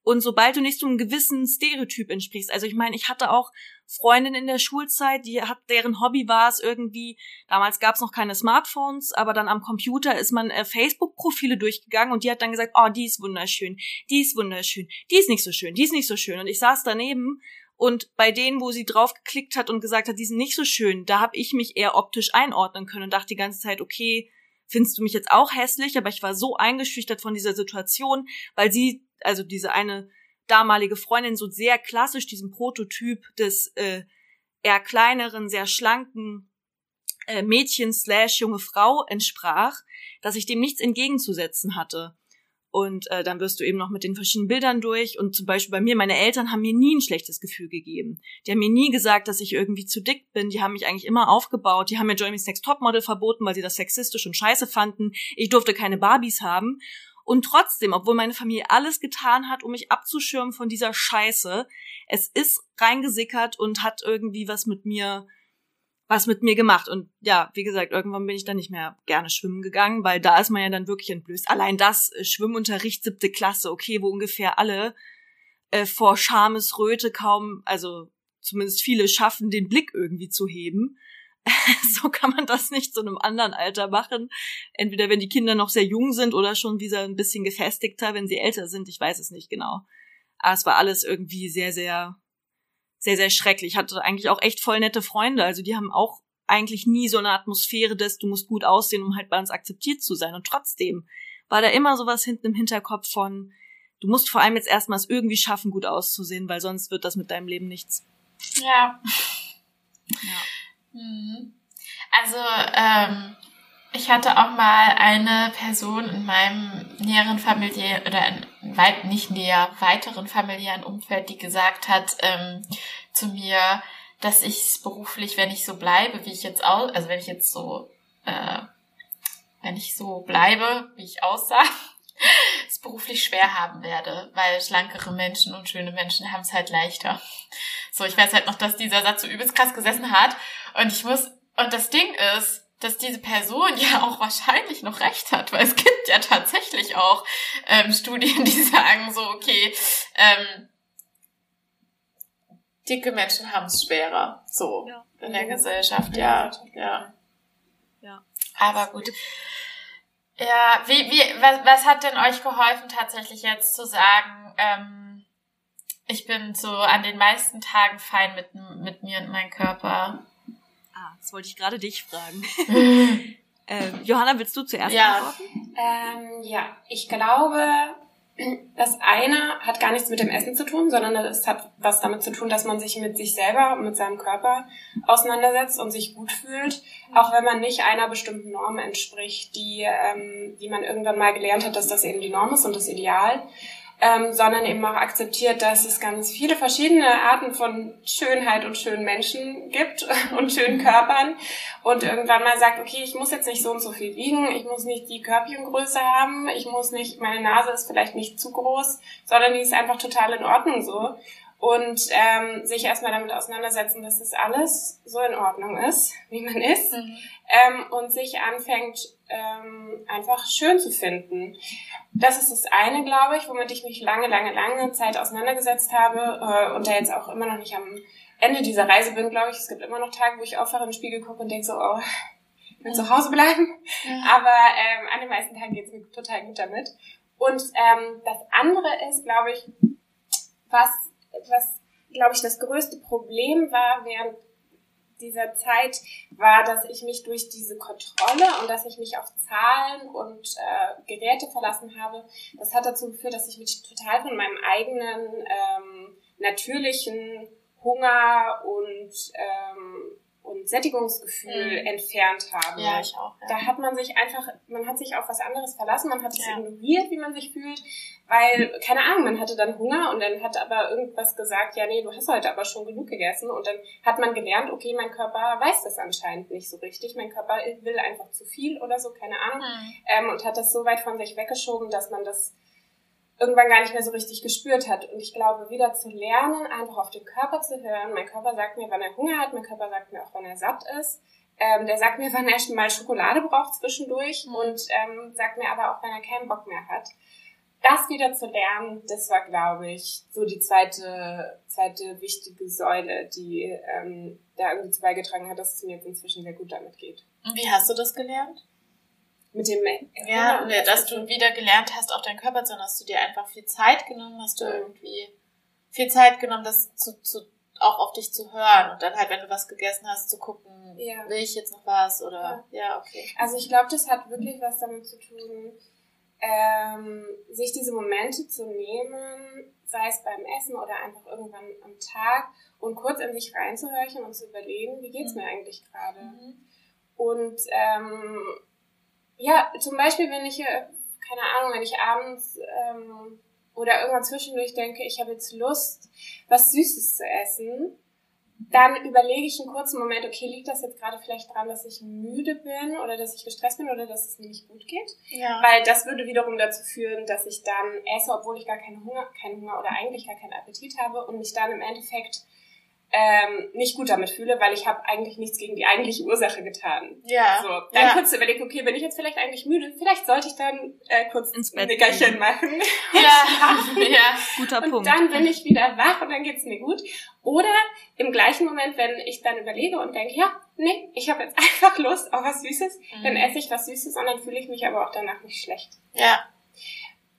Speaker 1: Und sobald du nicht so einem gewissen Stereotyp entsprichst, also ich meine, ich hatte auch Freundinnen in der Schulzeit, die hat, deren Hobby war es irgendwie, damals gab es noch keine Smartphones, aber dann am Computer ist man äh, Facebook-Profile durchgegangen und die hat dann gesagt, oh, die ist wunderschön, die ist wunderschön, die ist nicht so schön, die ist nicht so schön. Und ich saß daneben und bei denen, wo sie drauf geklickt hat und gesagt hat, die sind nicht so schön, da habe ich mich eher optisch einordnen können und dachte die ganze Zeit, okay, findest du mich jetzt auch hässlich? Aber ich war so eingeschüchtert von dieser Situation, weil sie also diese eine damalige Freundin so sehr klassisch diesem Prototyp des äh, eher kleineren, sehr schlanken äh, Mädchen slash junge Frau entsprach, dass ich dem nichts entgegenzusetzen hatte. Und äh, dann wirst du eben noch mit den verschiedenen Bildern durch. Und zum Beispiel bei mir, meine Eltern haben mir nie ein schlechtes Gefühl gegeben. Die haben mir nie gesagt, dass ich irgendwie zu dick bin. Die haben mich eigentlich immer aufgebaut. Die haben mir Jeremy's Next Topmodel verboten, weil sie das sexistisch und scheiße fanden. Ich durfte keine Barbies haben. Und trotzdem, obwohl meine Familie alles getan hat, um mich abzuschirmen von dieser Scheiße, es ist reingesickert und hat irgendwie was mit mir, was mit mir gemacht. Und ja, wie gesagt, irgendwann bin ich dann nicht mehr gerne schwimmen gegangen, weil da ist man ja dann wirklich entblößt. Allein das, äh, Schwimmunterricht siebte Klasse, okay, wo ungefähr alle äh, vor Schamesröte kaum, also zumindest viele schaffen, den Blick irgendwie zu heben. *laughs* so kann man das nicht zu einem anderen Alter machen. Entweder wenn die Kinder noch sehr jung sind oder schon wieder ein bisschen gefestigter, wenn sie älter sind. Ich weiß es nicht genau. Aber es war alles irgendwie sehr, sehr, sehr, sehr schrecklich. Ich hatte eigentlich auch echt voll nette Freunde. Also die haben auch eigentlich nie so eine Atmosphäre des, du musst gut aussehen, um halt bei uns akzeptiert zu sein. Und trotzdem war da immer sowas hinten im Hinterkopf von, du musst vor allem jetzt erstmal es irgendwie schaffen, gut auszusehen, weil sonst wird das mit deinem Leben nichts.
Speaker 2: Ja. Ja. Mhm. Also, ähm, Ich hatte auch mal eine Person in meinem näheren Familie oder in weit nicht näher weiteren familiären Umfeld, die gesagt hat ähm, zu mir, dass ich beruflich, wenn ich so bleibe, wie ich jetzt aus, also wenn ich jetzt so, äh, wenn ich so bleibe, wie ich aussah, *laughs* es beruflich schwer haben werde, weil schlankere Menschen und schöne Menschen haben es halt leichter. So, ich weiß halt noch, dass dieser Satz so übelst krass gesessen hat und ich muss, und das Ding ist, dass diese Person ja auch wahrscheinlich noch recht hat, weil es gibt ja tatsächlich auch ähm, Studien, die *laughs* sagen so, okay, ähm, dicke Menschen haben es schwerer, so ja. in der Gesellschaft, ja, ja. Ja. Aber gut. Ja, wie, wie, was, was hat denn euch geholfen, tatsächlich jetzt zu sagen, ähm, ich bin so an den meisten Tagen fein mit, mit mir und meinem Körper?
Speaker 1: Das wollte ich gerade dich fragen. *laughs* ähm, Johanna, willst du zuerst
Speaker 3: ja. antworten? Ähm, ja, ich glaube, das eine hat gar nichts mit dem Essen zu tun, sondern es hat was damit zu tun, dass man sich mit sich selber, mit seinem Körper auseinandersetzt und sich gut fühlt, auch wenn man nicht einer bestimmten Norm entspricht, die, ähm, die man irgendwann mal gelernt hat, dass das eben die Norm ist und das Ideal ähm, sondern eben auch akzeptiert, dass es ganz viele verschiedene Arten von Schönheit und schönen Menschen gibt *laughs* und schönen Körpern. Und irgendwann mal sagt, okay, ich muss jetzt nicht so und so viel wiegen, ich muss nicht die Körbchengröße haben, ich muss nicht, meine Nase ist vielleicht nicht zu groß, sondern die ist einfach total in Ordnung so. Und ähm, sich erstmal damit auseinandersetzen, dass das alles so in Ordnung ist, wie man ist. Mhm. ähm, und sich anfängt ähm, einfach schön zu finden. Das ist das eine, glaube ich, womit ich mich lange, lange, lange Zeit auseinandergesetzt habe äh, und da jetzt auch immer noch nicht am Ende dieser Reise bin, glaube ich. Es gibt immer noch Tage, wo ich aufwache in den Spiegel gucke und denke so, oh, ich will mhm. zu Hause bleiben. Mhm. Aber ähm, an den meisten Tagen geht es mir total gut damit. Und ähm, das andere ist, glaube ich, was was, glaube ich, das größte Problem war während dieser Zeit, war, dass ich mich durch diese Kontrolle und dass ich mich auf Zahlen und äh, Geräte verlassen habe, das hat dazu geführt, dass ich mich total von meinem eigenen ähm, natürlichen Hunger und ähm, und Sättigungsgefühl mhm. entfernt haben.
Speaker 2: Ja, ich auch. Ja.
Speaker 3: Da hat man sich einfach, man hat sich auf was anderes verlassen, man hat es ja. ignoriert, wie man sich fühlt, weil, keine Ahnung, man hatte dann Hunger und dann hat aber irgendwas gesagt, ja, nee, du hast heute aber schon genug gegessen und dann hat man gelernt, okay, mein Körper weiß das anscheinend nicht so richtig, mein Körper will einfach zu viel oder so, keine Ahnung, mhm. ähm, und hat das so weit von sich weggeschoben, dass man das irgendwann gar nicht mehr so richtig gespürt hat. Und ich glaube, wieder zu lernen, einfach auf den Körper zu hören. Mein Körper sagt mir, wann er Hunger hat, mein Körper sagt mir auch, wann er satt ist. Ähm, der sagt mir, wann er mal Schokolade braucht zwischendurch mhm. und ähm, sagt mir aber auch, wenn er keinen Bock mehr hat. Das wieder zu lernen, das war, glaube ich, so die zweite, zweite wichtige Säule, die ähm, da irgendwie zu beigetragen hat, dass es mir jetzt inzwischen sehr gut damit geht.
Speaker 2: Und wie hast du das gelernt?
Speaker 3: mit dem
Speaker 2: ja, ja dass du wieder gelernt hast, auch deinen Körper zu hast du dir einfach viel Zeit genommen, hast du irgendwie viel Zeit genommen, das zu, zu auch auf dich zu hören und dann halt, wenn du was gegessen hast, zu gucken, ja. will ich jetzt noch was oder ja, ja okay.
Speaker 3: Also ich glaube, das hat wirklich was damit zu tun, ähm, sich diese Momente zu nehmen, sei es beim Essen oder einfach irgendwann am Tag und kurz in sich reinzuhören und zu überlegen, wie geht's mhm. mir eigentlich gerade? Mhm. Und ähm, ja, zum Beispiel, wenn ich, äh, keine Ahnung, wenn ich abends ähm, oder irgendwann zwischendurch denke, ich habe jetzt Lust, was Süßes zu essen, dann überlege ich einen kurzen Moment, okay, liegt das jetzt gerade vielleicht daran, dass ich müde bin oder dass ich gestresst bin oder dass es mir nicht gut geht? Ja. Weil das würde wiederum dazu führen, dass ich dann esse, obwohl ich gar keinen Hunger, keinen Hunger oder eigentlich gar keinen Appetit habe und mich dann im Endeffekt ähm, nicht gut damit fühle, weil ich habe eigentlich nichts gegen die eigentliche Ursache getan. Ja. So, dann ja. kurz zu überlegen, okay, bin ich jetzt vielleicht eigentlich müde? Vielleicht sollte ich dann äh, kurz ins Bett ein Nickerchen machen. *laughs* Ja. *laughs* ja. Guter und Punkt. dann bin ich wieder wach und dann geht's mir gut. Oder im gleichen Moment, wenn ich dann überlege und denke, ja, nee, ich habe jetzt *laughs* einfach Lust auf was Süßes, mhm. dann esse ich was Süßes und dann fühle ich mich aber auch danach nicht schlecht. Ja.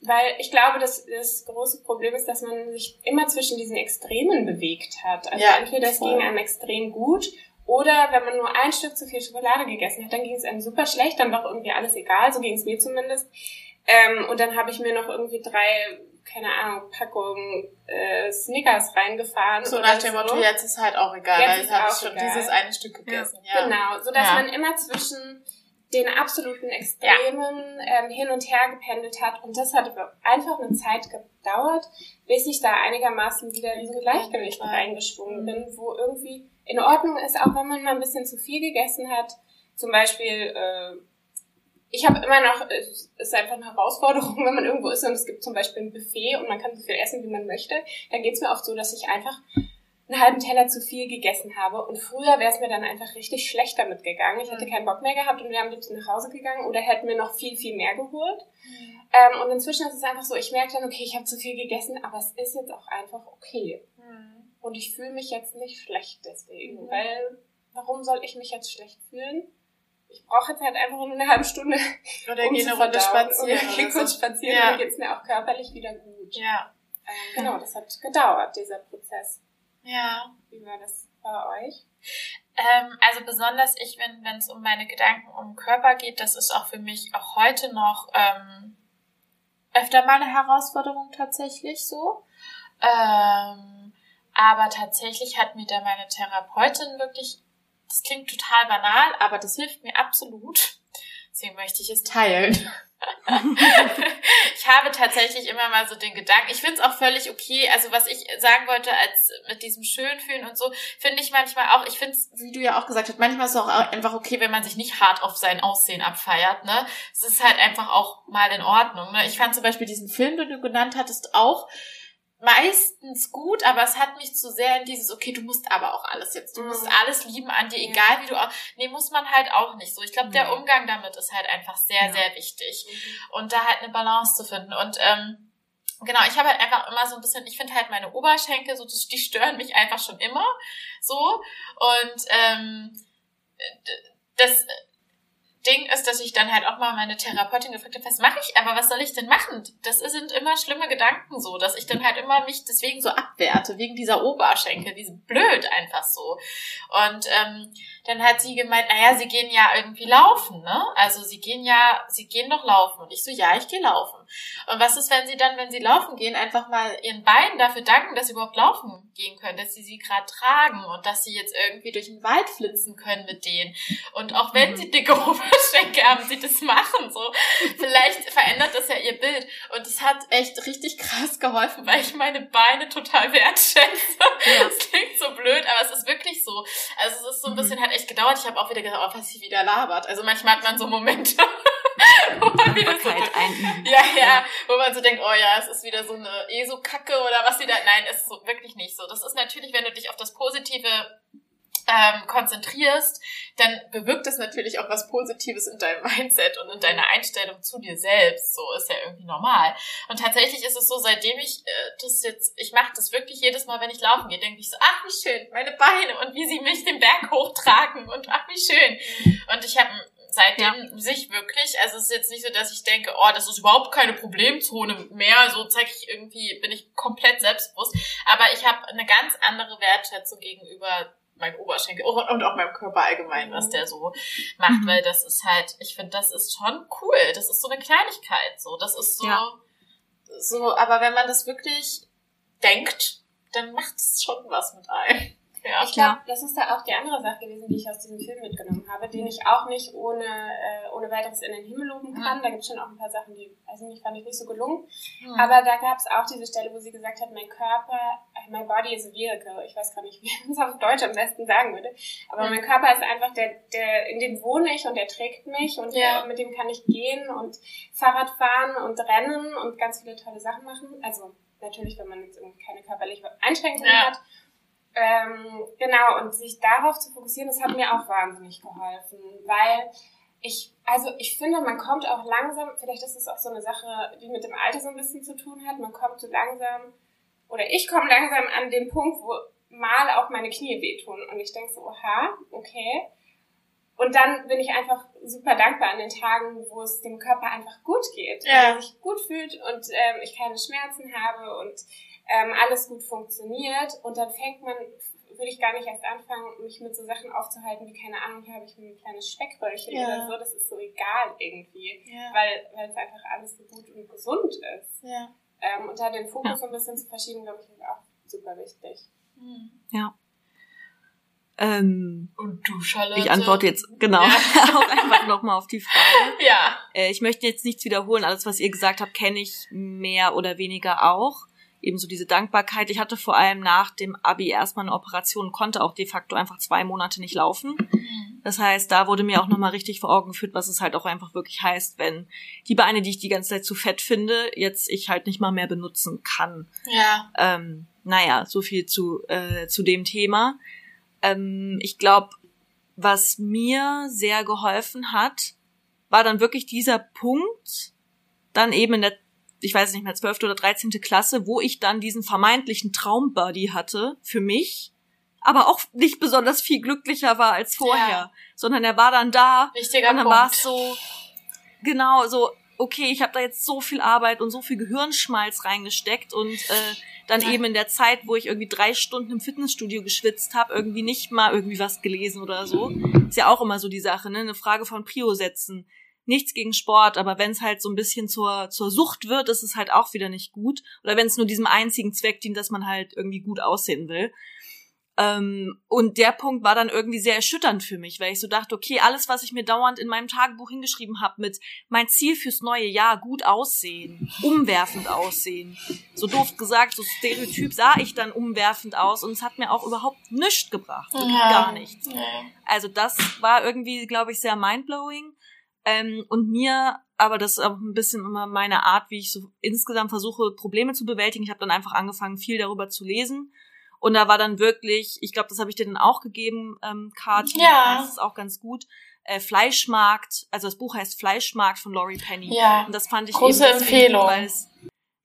Speaker 3: Weil ich glaube, dass das große Problem ist, dass man sich immer zwischen diesen Extremen bewegt hat. Also ja, entweder es ging einem extrem gut oder wenn man nur ein Stück zu viel Schokolade gegessen hat, dann ging es einem super schlecht, dann war irgendwie alles egal, so ging es mir zumindest. Ähm, und dann habe ich mir noch irgendwie drei, keine Ahnung, Packungen äh, Snickers reingefahren.
Speaker 2: So nach dem so. Motto, jetzt ist halt auch egal, jetzt weil ich habe schon egal. dieses eine Stück gegessen. Ja.
Speaker 3: ja. Genau, so dass ja. man immer zwischen den absoluten Extremen ja. ähm, hin und her gependelt hat. Und das hat einfach eine Zeit gedauert, bis ich da einigermaßen wieder in so Gleichgewicht reingeschwungen bin, wo irgendwie in Ordnung ist, auch wenn man mal ein bisschen zu viel gegessen hat. Zum Beispiel, äh, ich habe immer noch, es ist einfach eine Herausforderung, *laughs* wenn man irgendwo ist und es gibt zum Beispiel ein Buffet und man kann so viel essen, wie man möchte, dann geht es mir oft so, dass ich einfach einen halben Teller zu viel gegessen habe. Und früher wäre es mir dann einfach richtig schlecht damit gegangen. Ich hätte mhm. keinen Bock mehr gehabt und wir haben liebsten nach Hause gegangen oder hätten mir noch viel, viel mehr geholt. Mhm. Ähm, und inzwischen ist es einfach so, ich merke dann, okay, ich habe zu viel gegessen, aber es ist jetzt auch einfach okay. Mhm. Und ich fühle mich jetzt nicht schlecht deswegen, mhm. weil warum soll ich mich jetzt schlecht fühlen? Ich brauche jetzt halt einfach nur eine halbe Stunde.
Speaker 2: Oder um gehe eine Runde spazieren.
Speaker 3: Oder gehe kurz spazieren, ja. dann geht es mir auch körperlich wieder gut.
Speaker 2: Ja.
Speaker 3: Ähm, genau, das hat gedauert, dieser Prozess.
Speaker 2: Ja.
Speaker 3: Wie war das bei euch?
Speaker 2: Ähm, also besonders ich, wenn es um meine Gedanken um Körper geht, das ist auch für mich auch heute noch ähm, öfter mal eine Herausforderung tatsächlich so. Ähm, aber tatsächlich hat mir da meine Therapeutin wirklich, das klingt total banal, aber das hilft mir absolut. Deswegen möchte ich es teilen. Ich habe tatsächlich immer mal so den Gedanken, ich finde es auch völlig okay, also was ich sagen wollte, als mit diesem Schönfühlen und so, finde ich manchmal auch, ich finde es, wie du ja auch gesagt hast, manchmal ist es auch einfach okay, wenn man sich nicht hart auf sein Aussehen abfeiert, ne? Es ist halt einfach auch mal in Ordnung, ne? Ich fand zum Beispiel diesen Film, den du genannt hattest, auch meistens gut, aber es hat mich zu sehr in dieses, okay, du musst aber auch alles jetzt, du mhm. musst alles lieben an dir, egal wie du auch, nee, muss man halt auch nicht so. Ich glaube, der Umgang damit ist halt einfach sehr, ja. sehr wichtig. Mhm. Und da halt eine Balance zu finden. Und ähm, genau, ich habe halt einfach immer so ein bisschen, ich finde halt meine Oberschenkel, so die stören mich einfach schon immer so. Und ähm, das Ding ist, dass ich dann halt auch mal meine Therapeutin gefragt habe, was mache ich, aber was soll ich denn machen? Das sind immer schlimme Gedanken so, dass ich dann halt immer mich deswegen so abwerte, wegen dieser Oberschenkel, die sind blöd einfach so. Und ähm, dann hat sie gemeint, naja, sie gehen ja irgendwie laufen, ne? Also sie gehen ja, sie gehen doch laufen. Und ich so, ja, ich gehe laufen. Und was ist, wenn sie dann, wenn sie laufen gehen, einfach mal ihren Beinen dafür danken, dass sie überhaupt laufen gehen können, dass sie sie gerade tragen und dass sie jetzt irgendwie durch den Wald flitzen können mit denen. Und auch wenn mhm. sie dicke *laughs* Oberschenkel haben, sie das machen, so. Vielleicht verändert das ja ihr Bild. Und es hat echt richtig krass geholfen, weil ich meine Beine total wertschätze. Ja. Das klingt so blöd, aber es ist wirklich so. Also es ist so ein mhm. bisschen halt echt gedauert. Ich habe auch wieder gesagt, oh, was sie wieder labert. Also manchmal hat man so Momente, *laughs* wo man wieder so, ja, ja, wo man so denkt, oh ja, es ist wieder so eine ESO-Kacke oder was sie da, nein, es ist so wirklich nicht so. Das ist natürlich, wenn du dich auf das Positive ähm, konzentrierst, dann bewirkt das natürlich auch was Positives in deinem Mindset und in deiner Einstellung zu dir selbst. So ist ja irgendwie normal. Und tatsächlich ist es so, seitdem ich äh, das jetzt, ich mache das wirklich jedes Mal, wenn ich laufen gehe, denke ich so, ach wie schön, meine Beine und wie sie mich den Berg hochtragen und ach wie schön. Und ich habe seitdem ja. sich wirklich, also es ist jetzt nicht so, dass ich denke, oh, das ist überhaupt keine Problemzone mehr, so zeige ich irgendwie, bin ich komplett selbstbewusst, aber ich habe eine ganz andere Wertschätzung gegenüber meinem Oberschenkel und auch meinem Körper allgemein, was der so macht, mhm. weil das ist halt, ich finde, das ist schon cool. Das ist so eine Kleinigkeit, so. Das ist so, ja. so, aber wenn man das wirklich denkt, dann macht es schon was mit einem.
Speaker 3: Ja. Ich glaube, das ist da auch die andere Sache gewesen, die ich aus diesem Film mitgenommen habe, den ich auch nicht ohne, äh, ohne weiteres in den Himmel loben kann. Mhm. Da gibt es schon auch ein paar Sachen, die, also nicht, fand ich nicht so gelungen. Mhm. Aber da gab es auch diese Stelle, wo sie gesagt hat, mein Körper, äh, my body is a vehicle. Ich weiß gar nicht, *laughs* wie man es auf Deutsch am besten sagen würde. Aber mhm. mein Körper ist einfach der, der, in dem wohne ich und der trägt mich und ja. der, mit dem kann ich gehen und Fahrrad fahren und rennen und ganz viele tolle Sachen machen. Also natürlich, wenn man jetzt irgendwie keine körperliche Einschränkungen ja. hat. Ähm, genau, und sich darauf zu fokussieren, das hat mir auch wahnsinnig geholfen, weil ich, also ich finde, man kommt auch langsam, vielleicht ist es auch so eine Sache, die mit dem Alter so ein bisschen zu tun hat, man kommt so langsam, oder ich komme langsam an den Punkt, wo mal auch meine Knie wehtun und ich denke so, oha, okay. Und dann bin ich einfach super dankbar an den Tagen, wo es dem Körper einfach gut geht, ja. er sich gut fühlt und ähm, ich keine Schmerzen habe und ähm, alles gut funktioniert und dann fängt man, würde ich gar nicht erst anfangen, mich mit so Sachen aufzuhalten, wie keine Ahnung, hier habe ich ein kleines Speckröllchen ja. oder so, das ist so egal irgendwie, ja. weil, weil es einfach alles so gut und gesund ist. Ja. Ähm, und da den Fokus ja. ein bisschen zu verschieben, glaube ich, ist auch super wichtig.
Speaker 1: Mhm. Ja. Ähm,
Speaker 2: Und du, Charlotte?
Speaker 1: ich antworte jetzt genau
Speaker 2: Ja. *laughs*
Speaker 1: auch einfach nochmal auf die Frage.
Speaker 2: Ja.
Speaker 1: Äh, ich möchte jetzt nichts wiederholen. Alles, was ihr gesagt habt, kenne ich mehr oder weniger auch. Ebenso diese Dankbarkeit. Ich hatte vor allem nach dem Abi erstmal eine Operation, konnte auch de facto einfach zwei Monate nicht laufen. Das heißt, da wurde mir auch nochmal richtig vor Augen geführt, was es halt auch einfach wirklich heißt, wenn die Beine, die ich die ganze Zeit zu fett finde, jetzt ich halt nicht mal mehr benutzen kann.
Speaker 2: Ja.
Speaker 1: Ähm, naja, so viel zu, äh, zu dem Thema. Ähm, ich glaube, was mir sehr geholfen hat, war dann wirklich dieser Punkt, dann eben in der, ich weiß nicht mehr, 12. oder 13. Klasse, wo ich dann diesen vermeintlichen Traumbuddy hatte für mich, aber auch nicht besonders viel glücklicher war als vorher,
Speaker 2: Ja.
Speaker 1: sondern er war dann da
Speaker 2: Wichtiger
Speaker 1: und dann war es so, genau, so, okay, ich habe da jetzt so viel Arbeit und so viel Gehirnschmalz reingesteckt und äh, dann
Speaker 2: Ja.
Speaker 1: eben in der Zeit, wo ich irgendwie drei Stunden im Fitnessstudio geschwitzt habe, irgendwie nicht mal irgendwie was gelesen oder so. Ist ja auch immer so die Sache, ne? Eine Frage von Prio setzen. Nichts gegen Sport, aber wenn es halt so ein bisschen zur, zur Sucht wird, ist es halt auch wieder nicht gut. Oder wenn es nur diesem einzigen Zweck dient, dass man halt irgendwie gut aussehen will. Ähm, und der Punkt war dann irgendwie sehr erschütternd für mich, weil ich so dachte, okay, alles, was ich mir dauernd in meinem Tagebuch hingeschrieben habe mit mein Ziel fürs neue Jahr, gut aussehen, umwerfend aussehen. So doof gesagt, so stereotyp sah ich dann umwerfend aus und es hat mir auch überhaupt nichts gebracht.
Speaker 2: Ja.
Speaker 1: gar nichts. Also das war irgendwie, glaube ich, sehr mindblowing. Ähm, und mir, aber das ist auch ein bisschen immer meine Art, wie ich so insgesamt versuche, Probleme zu bewältigen. Ich habe dann einfach angefangen, viel darüber zu lesen. Und da war dann wirklich, ich glaube, das habe ich dir dann auch gegeben, ähm, Kati,
Speaker 2: Ja.
Speaker 1: das ist auch ganz gut. Äh, Fleischmarkt, also das Buch heißt Fleischmarkt von Laurie Penny.
Speaker 2: Ja.
Speaker 1: Und das fand ich
Speaker 2: Große Empfehlung.
Speaker 1: Weil es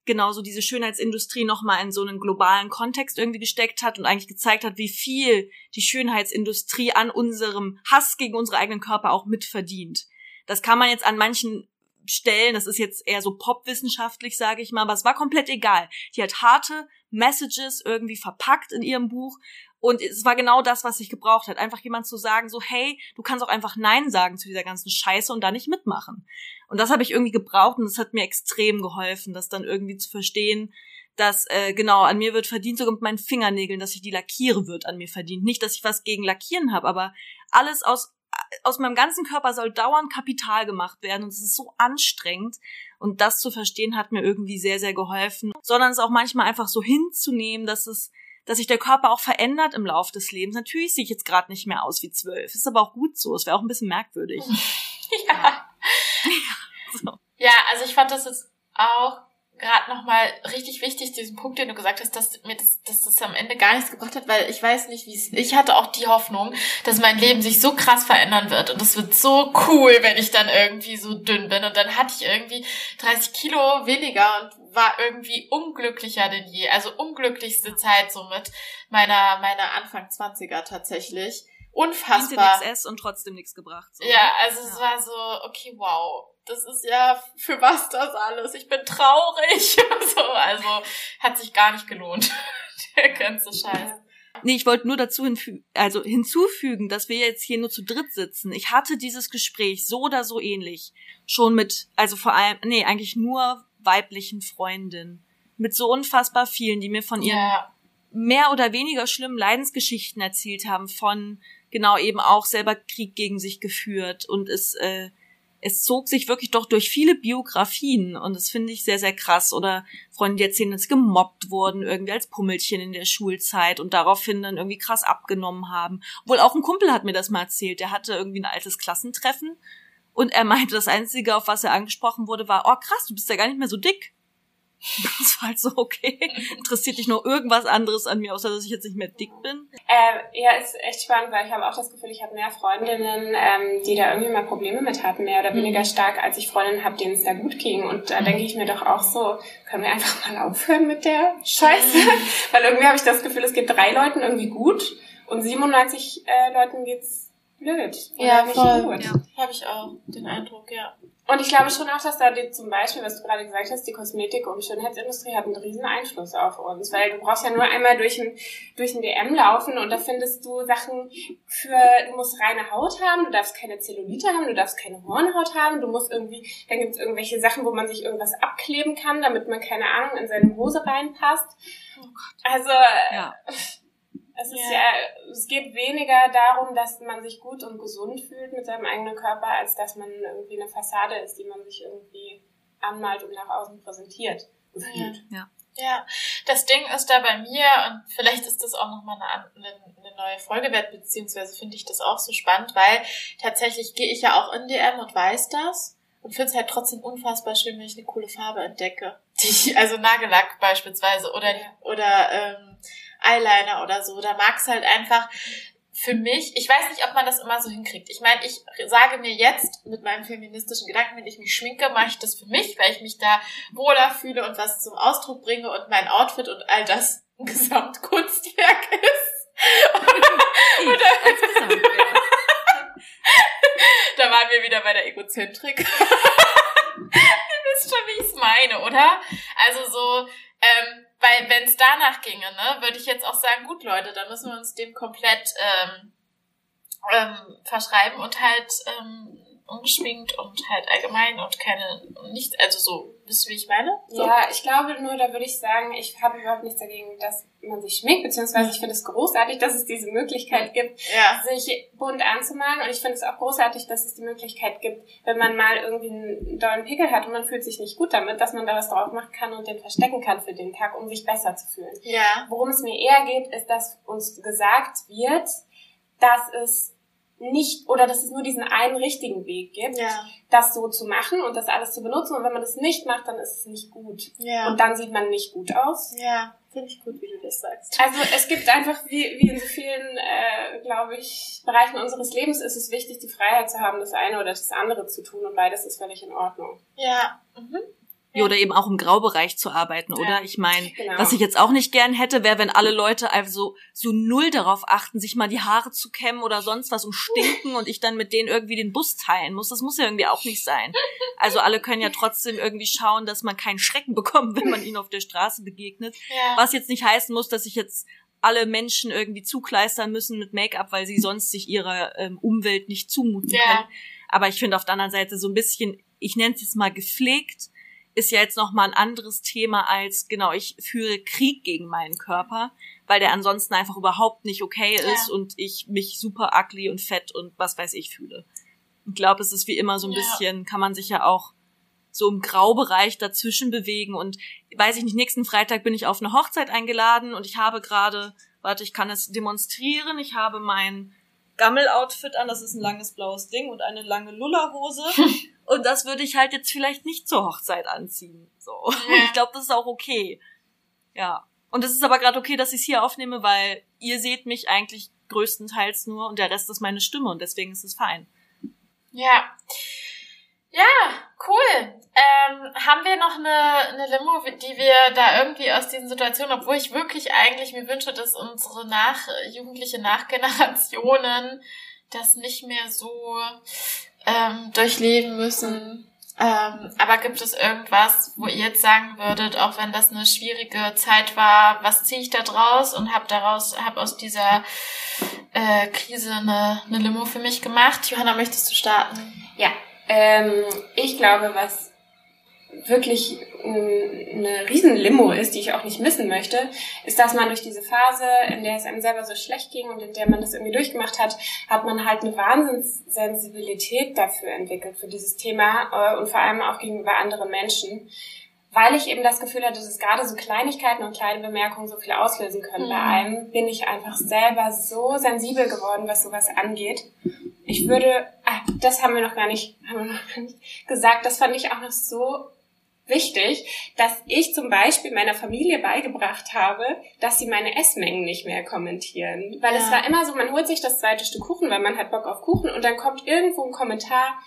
Speaker 1: genauso diese Schönheitsindustrie nochmal in so einen globalen Kontext irgendwie gesteckt hat und eigentlich gezeigt hat, wie viel die Schönheitsindustrie an unserem Hass gegen unsere eigenen Körper auch mitverdient. Das kann man jetzt an manchen Stellen, das ist jetzt eher so popwissenschaftlich, sage ich mal, aber es war komplett egal. Die hat harte Messages irgendwie verpackt in ihrem Buch und es war genau das, was ich gebraucht hat. Einfach jemand zu sagen, so, hey, du kannst auch einfach Nein sagen zu dieser ganzen Scheiße und da nicht mitmachen. Und das habe ich irgendwie gebraucht und das hat mir extrem geholfen, das dann irgendwie zu verstehen, dass äh, genau an mir wird verdient, sogar mit meinen Fingernägeln, dass ich die lackiere, wird an mir verdient. Nicht, dass ich was gegen Lackieren habe, aber alles aus aus meinem ganzen Körper soll dauernd Kapital gemacht werden und es ist so anstrengend und das zu verstehen hat mir irgendwie sehr sehr geholfen, sondern es auch manchmal einfach so hinzunehmen, dass es dass sich der Körper auch verändert im Lauf des Lebens. Natürlich sehe ich jetzt gerade nicht mehr aus wie zwölf, ist aber auch gut so. Es wäre auch ein bisschen merkwürdig. *laughs* *laughs*
Speaker 2: Ja.
Speaker 1: So.
Speaker 2: Ja, also ich fand das jetzt auch gerade nochmal richtig wichtig, diesen Punkt, den du gesagt hast, dass mir das, dass das am Ende gar nichts gebracht hat, weil ich weiß nicht, wie es. Ich hatte auch die Hoffnung, dass mein Leben sich so krass verändern wird und es wird so cool, wenn ich dann irgendwie so dünn bin. Und dann hatte ich irgendwie 30 Kilo weniger und war irgendwie unglücklicher denn je. Also unglücklichste Zeit somit meiner meiner Anfang 20er tatsächlich. Unfassbar.
Speaker 1: nichts und trotzdem nichts gebracht. So.
Speaker 2: Ja, also es
Speaker 1: Ja.
Speaker 2: war so, okay, wow, das ist ja für was das alles? Ich bin traurig. *laughs* so, also hat sich gar nicht gelohnt. *laughs* Der ganze Scheiß.
Speaker 1: Nee, ich wollte nur dazu hinfü also hinzufügen, dass wir jetzt hier nur zu dritt sitzen. Ich hatte dieses Gespräch so oder so ähnlich schon mit, also vor allem, nee, eigentlich nur weiblichen Freundinnen. Mit so unfassbar vielen, die mir von ihren
Speaker 2: Ja,
Speaker 1: mehr oder weniger schlimmen Leidensgeschichten erzählt haben, von genau eben auch selber Krieg gegen sich geführt. Und es, äh, es zog sich wirklich doch durch viele Biografien und das finde ich sehr, sehr krass. Oder Freunde, die erzählen, dass sie gemobbt wurden, irgendwie als Pummelchen in der Schulzeit und daraufhin dann irgendwie krass abgenommen haben. Obwohl auch ein Kumpel hat mir das mal erzählt, der hatte irgendwie ein altes Klassentreffen und er meinte, das Einzige, auf was er angesprochen wurde, war, oh krass, du bist ja gar nicht mehr so dick. *laughs* Das war halt so, okay. Interessiert dich noch irgendwas anderes an mir, außer dass ich jetzt nicht mehr dick bin?
Speaker 3: Äh, ja, ist echt spannend, weil ich habe auch das Gefühl, ich habe mehr Freundinnen, ähm, die da irgendwie mal Probleme mit hatten, mehr oder weniger stark, als ich Freundinnen habe, denen es da gut ging. Und da denke ich mir doch auch so, können wir einfach mal aufhören mit der Scheiße? *laughs* weil irgendwie habe ich das Gefühl, es geht drei Leuten irgendwie gut und 97 äh, Leuten geht's blöd. oder
Speaker 2: Ja,
Speaker 3: nicht
Speaker 2: voll.
Speaker 3: gut.
Speaker 1: Ja.
Speaker 2: habe ich auch den Eindruck, ja.
Speaker 3: Und ich glaube schon auch, dass da die, zum Beispiel, was du gerade gesagt hast, die Kosmetik- und Schönheitsindustrie hat einen riesen Einfluss auf uns, weil du brauchst ja nur einmal durch ein, durch ein DM laufen und da findest du Sachen für, du musst reine Haut haben, du darfst keine Zellulite haben, du darfst keine Hornhaut haben, du musst irgendwie, dann gibt es irgendwelche Sachen, wo man sich irgendwas abkleben kann, damit man, keine Ahnung, in seine Hose reinpasst.
Speaker 1: Oh Gott.
Speaker 3: Also,
Speaker 1: Ja.
Speaker 3: Es ist ja. ja, es geht weniger darum, dass man sich gut und gesund fühlt mit seinem eigenen Körper, als dass man irgendwie eine Fassade ist, die man sich irgendwie anmalt und nach außen präsentiert.
Speaker 2: Gefühlt. Ja. Ja, das Ding ist da bei mir, und vielleicht ist das auch nochmal eine, eine, eine neue Folge wert, beziehungsweise finde ich das auch so spannend, weil tatsächlich gehe ich ja auch in DM und weiß das und finde es halt trotzdem unfassbar schön, wenn ich eine coole Farbe entdecke. Die also Nagellack beispielsweise oder, oder ähm, Eyeliner oder so. Da mag es halt einfach für mich, ich weiß nicht, ob man das immer so hinkriegt. Ich meine, ich sage mir jetzt mit meinem feministischen Gedanken, wenn ich mich schminke, mache ich das für mich, weil ich mich da wohler fühle und was zum Ausdruck bringe und mein Outfit und all das ein Gesamtkunstwerk ist. Oder, *laughs* da waren wir wieder bei der Egozentrik. *laughs* Ihr wisst schon, wie ich es meine, oder? Also so, ähm, weil wenn es danach ginge, ne, würde ich jetzt auch sagen, gut Leute, dann müssen wir uns dem komplett ähm, ähm, verschreiben und halt ähm, ungeschminkt und halt allgemein und keine, nichts, also so, wisst ihr, wie ich meine?
Speaker 3: So. Ja, ich glaube nur, da würde ich sagen, ich habe überhaupt nichts dagegen, dass man sich schminkt, beziehungsweise ich finde es großartig, dass es diese Möglichkeit gibt, ja. sich bunt anzumalen und ich finde es auch großartig, dass es die Möglichkeit gibt, wenn man mal irgendwie einen dollen Pickel hat und man fühlt sich nicht gut damit, dass man da was drauf machen kann und den verstecken kann für den Tag, um sich besser zu fühlen. Ja. Worum es mir eher geht, ist, dass uns gesagt wird, dass es nicht oder dass es nur diesen einen richtigen Weg gibt, ja. das so zu machen und das alles zu benutzen. Und wenn man das nicht macht, dann ist es nicht gut. Ja. Und dann sieht man nicht gut aus.
Speaker 2: Ja, finde ich gut, wie du das sagst.
Speaker 3: Also es gibt einfach, wie, wie in so vielen, äh, glaube ich, Bereichen unseres Lebens ist es wichtig, die Freiheit zu haben, das eine oder das andere zu tun. Und beides ist völlig in Ordnung.
Speaker 2: Ja. Mhm.
Speaker 1: Ja. Oder eben auch im Graubereich zu arbeiten, oder? Ja, ich meine, genau. was ich jetzt auch nicht gern hätte, wäre, wenn alle Leute also so null darauf achten, sich mal die Haare zu kämmen oder sonst was und stinken und ich dann mit denen irgendwie den Bus teilen muss. Das muss ja irgendwie auch nicht sein. Also alle können ja trotzdem irgendwie schauen, dass man keinen Schrecken bekommt, wenn man ihnen auf der Straße begegnet. Ja. Was jetzt nicht heißen muss, dass ich jetzt alle Menschen irgendwie zukleistern müssen mit Make-up, weil sie sonst sich ihrer ähm, Umwelt nicht zumuten können. Aber ich finde auf der anderen Seite so ein bisschen, ich nenne es jetzt mal gepflegt, ist ja jetzt noch mal ein anderes Thema als genau ich führe Krieg gegen meinen Körper, weil der ansonsten einfach überhaupt nicht okay ist ja. und ich mich super ugly und fett und was weiß ich fühle. Ich glaube, es ist wie immer so ein ja. bisschen, kann man sich ja auch so im Graubereich dazwischen bewegen und weiß ich nicht, nächsten Freitag bin ich auf eine Hochzeit eingeladen und ich habe gerade, warte, ich kann es demonstrieren, ich habe mein Gammel-Outfit an, das ist ein langes blaues Ding und eine lange Lulla-Hose *laughs* Und das würde ich halt jetzt vielleicht nicht zur Hochzeit anziehen. So. Ja. *laughs* Ich glaube, das ist auch okay. Ja. Und es ist aber gerade okay, dass ich es hier aufnehme, weil ihr seht mich eigentlich größtenteils nur und der Rest ist meine Stimme und deswegen ist es fein.
Speaker 2: Ja. Ja, cool. Ähm, haben wir noch eine, eine Limo, die wir da irgendwie aus diesen Situationen, obwohl ich wirklich eigentlich mir wünsche, dass unsere nach, jugendliche Nachgenerationen das nicht mehr so ähm, durchleben müssen. Ähm, aber gibt es irgendwas, wo ihr jetzt sagen würdet, auch wenn das eine schwierige Zeit war, was ziehe ich da draus und habe daraus, habe aus dieser äh, Krise eine, eine Limo für mich gemacht? Johanna, möchtest du starten?
Speaker 3: Ja, ähm, ich glaube, was wirklich eine riesen Limo ist, die ich auch nicht missen möchte, ist, dass man durch diese Phase, in der es einem selber so schlecht ging und in der man das irgendwie durchgemacht hat, hat man halt eine Wahnsinnssensibilität dafür entwickelt, für dieses Thema äh, und vor allem auch gegenüber anderen Menschen, weil ich eben das Gefühl hatte, dass gerade so Kleinigkeiten und kleine Bemerkungen so viel auslösen können. Mhm. Bei einem bin ich einfach selber so sensibel geworden, was sowas angeht. Ich würde, ah, das haben wir noch gar nicht, haben wir noch gar nicht gesagt, das fand ich auch noch so wichtig, dass ich zum Beispiel meiner Familie beigebracht habe, dass sie meine Essmengen nicht mehr kommentieren. Weil ja. es war immer so, man holt sich das zweite Stück Kuchen, weil man hat Bock auf Kuchen und dann kommt irgendwo ein Kommentar,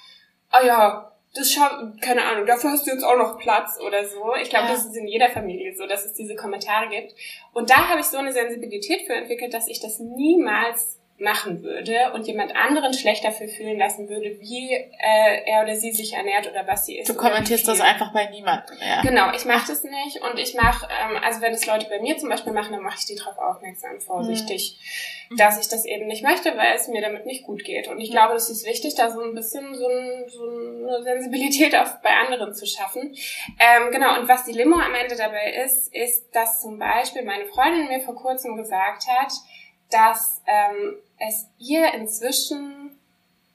Speaker 3: oh ja, das schaut, keine Ahnung, dafür hast du jetzt auch noch Platz oder so. Ich glaube, ja. das ist in jeder Familie so, dass es diese Kommentare gibt. Und da habe ich so eine Sensibilität für entwickelt, dass ich das niemals machen würde und jemand anderen schlecht dafür fühlen lassen würde, wie äh, er oder sie sich ernährt oder was sie isst.
Speaker 2: Du kommentierst das einfach bei niemandem.
Speaker 3: Ja. Genau, ich mache das nicht und ich mache, ähm, also wenn es Leute bei mir zum Beispiel machen, dann mache ich die darauf aufmerksam, vorsichtig, mhm. dass ich das eben nicht möchte, weil es mir damit nicht gut geht. Und ich mhm. glaube, es ist wichtig, da so ein bisschen so, ein, so eine Sensibilität auf, bei anderen zu schaffen. Ähm, genau, und was die Limo am Ende dabei ist, ist, dass zum Beispiel meine Freundin mir vor kurzem gesagt hat, dass ähm, es ihr inzwischen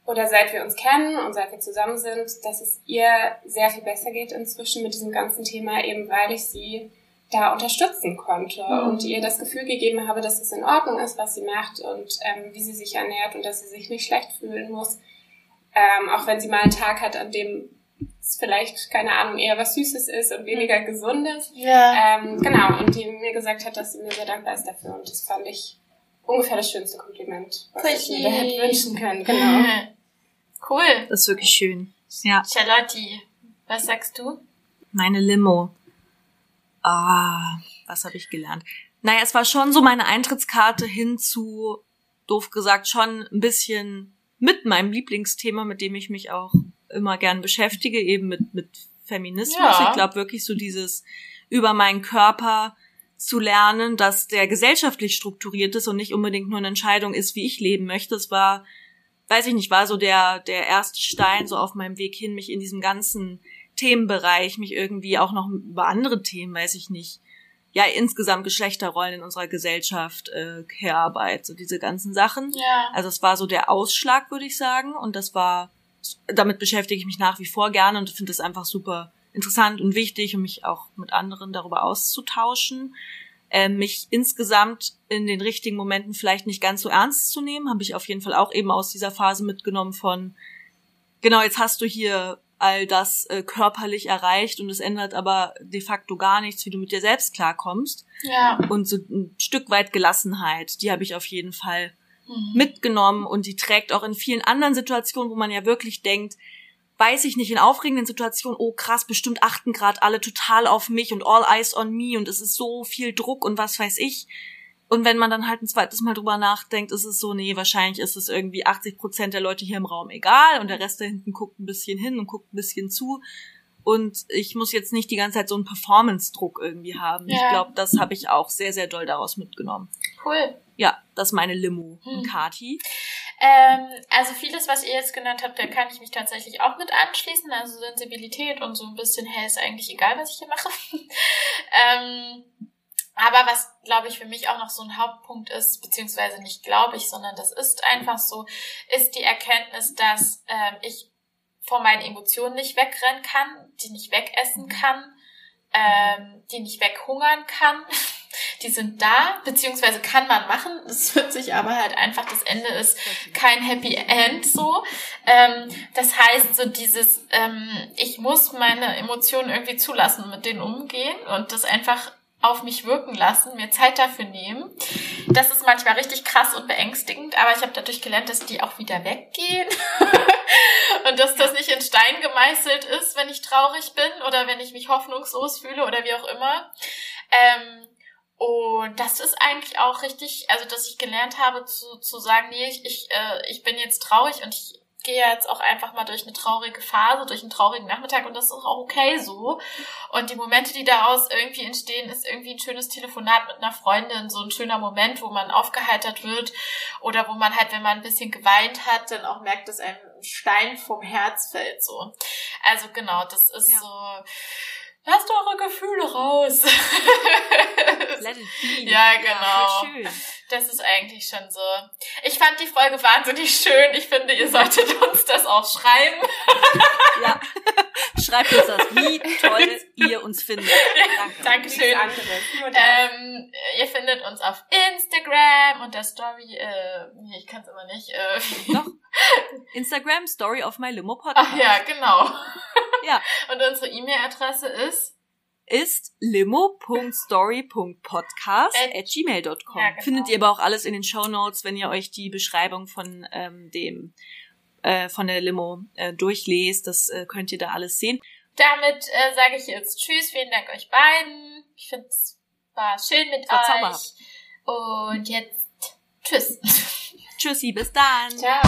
Speaker 3: oder seit wir uns kennen und seit wir zusammen sind, dass es ihr sehr viel besser geht inzwischen mit diesem ganzen Thema, eben weil ich sie da unterstützen konnte mhm. und ihr das Gefühl gegeben habe, dass es in Ordnung ist, was sie macht und ähm, wie sie sich ernährt und dass sie sich nicht schlecht fühlen muss. Ähm, auch wenn sie mal einen Tag hat, an dem es vielleicht, keine Ahnung, eher was Süßes ist und weniger mhm. Gesundes. Ja. Ähm, genau, und die mir gesagt hat, dass sie mir sehr dankbar ist dafür. Und das fand ich ungefähr das schönste Kompliment, was Pretty. ich mir hätte wünschen können. Genau. *laughs*
Speaker 2: Cool.
Speaker 1: Das ist wirklich schön. Ja.
Speaker 2: Charlotte, was sagst du?
Speaker 1: Meine Limo. Ah, was habe ich gelernt? Naja, es war schon so meine Eintrittskarte hin zu, doof gesagt, schon ein bisschen mit meinem Lieblingsthema, mit dem ich mich auch immer gern beschäftige, eben mit, mit Feminismus. Ja. Ich glaube wirklich so dieses über meinen Körper zu lernen, dass der gesellschaftlich strukturiert ist und nicht unbedingt nur eine Entscheidung ist, wie ich leben möchte. Es war, weiß ich nicht, war so der, der erste Stein so auf meinem Weg hin, mich in diesem ganzen Themenbereich, mich irgendwie auch noch über andere Themen, weiß ich nicht, ja, insgesamt Geschlechterrollen in unserer Gesellschaft, äh, Care-Arbeit, so diese ganzen Sachen. Ja. Also es war so der Ausschlag, würde ich sagen. Und das war, damit beschäftige ich mich nach wie vor gerne und finde es einfach super interessant und wichtig, um mich auch mit anderen darüber auszutauschen. Äh, mich insgesamt in den richtigen Momenten vielleicht nicht ganz so ernst zu nehmen, habe ich auf jeden Fall auch eben aus dieser Phase mitgenommen von, genau, jetzt hast du hier all das äh, körperlich erreicht und es ändert aber de facto gar nichts, wie du mit dir selbst klarkommst. Ja. Und so ein Stück weit Gelassenheit, die habe ich auf jeden Fall mhm. mitgenommen und die trägt auch in vielen anderen Situationen, wo man ja wirklich denkt, weiß ich nicht, in aufregenden Situationen, oh krass, bestimmt achten gerade alle total auf mich und all eyes on me und es ist so viel Druck und was weiß ich. Und wenn man dann halt ein zweites Mal drüber nachdenkt, ist es so, nee, wahrscheinlich ist es irgendwie 80 Prozent der Leute hier im Raum egal und der Rest da hinten guckt ein bisschen hin und guckt ein bisschen zu. Und ich muss jetzt nicht die ganze Zeit so einen Performance-Druck irgendwie haben. Ja. Ich glaube, das habe ich auch sehr, sehr doll daraus mitgenommen.
Speaker 2: Cool.
Speaker 1: Ja, das ist meine Limo. Hm. Und Kati?
Speaker 2: Ähm, also vieles, was ihr jetzt genannt habt, da kann ich mich tatsächlich auch mit anschließen. Also Sensibilität und so ein bisschen, hey, ist eigentlich egal, was ich hier mache. *laughs* ähm, aber was, glaube ich, für mich auch noch so ein Hauptpunkt ist, beziehungsweise nicht glaube ich, sondern das ist einfach so, ist die Erkenntnis, dass ähm, ich vor meinen Emotionen nicht wegrennen kann, die nicht wegessen kann, ähm, die nicht weghungern kann. *laughs* Die sind da, beziehungsweise kann man machen. Es wird sich aber halt einfach, das Ende ist kein Happy End so. Ähm, das heißt, so dieses, ähm, ich muss meine Emotionen irgendwie zulassen, mit denen umgehen und das einfach auf mich wirken lassen, mir Zeit dafür nehmen. Das ist manchmal richtig krass und beängstigend, aber ich habe dadurch gelernt, dass die auch wieder weggehen *laughs* und dass das nicht in Stein gemeißelt ist, wenn ich traurig bin oder wenn ich mich hoffnungslos fühle oder wie auch immer. Ähm, und das ist eigentlich auch richtig, also dass ich gelernt habe zu, zu sagen, nee, ich, ich, äh, ich bin jetzt traurig und ich gehe jetzt auch einfach mal durch eine traurige Phase, durch einen traurigen Nachmittag und das ist auch okay so. Und die Momente, die daraus irgendwie entstehen, ist irgendwie ein schönes Telefonat mit einer Freundin, so ein schöner Moment, wo man aufgeheitert wird oder wo man halt, wenn man ein bisschen geweint hat, dann auch merkt, dass ein Stein vom Herz fällt so. Also genau, das ist ja. so lasst eure Gefühle raus. Let it be. Ja, genau. Ja, das ist eigentlich schon so. Ich fand die Folge wahnsinnig schön. Ich finde, ihr solltet uns das auch schreiben. *laughs*
Speaker 1: ja. Schreibt uns das, wie toll ihr uns findet.
Speaker 2: Danke. Dankeschön. Ähm, ihr findet uns auf Instagram und der Story, äh, ich kann es immer nicht. Äh.
Speaker 1: Doch. Instagram Story of my Limo Podcast.
Speaker 2: Ach ja, genau. Ja. Und unsere E-Mail-Adresse ist
Speaker 1: ist limo.story.podcast at gmail.com. Ja, genau. Findet ihr aber auch alles in den Show Notes, wenn ihr euch die Beschreibung von ähm, dem äh, von der Limo äh, durchlest. Das äh, könnt ihr da alles sehen.
Speaker 2: Damit äh, sage ich jetzt Tschüss, vielen Dank euch beiden. Ich finde es war schön mit war euch. Und jetzt Tschüss.
Speaker 1: Tschüssi, bis dann.
Speaker 2: Ciao.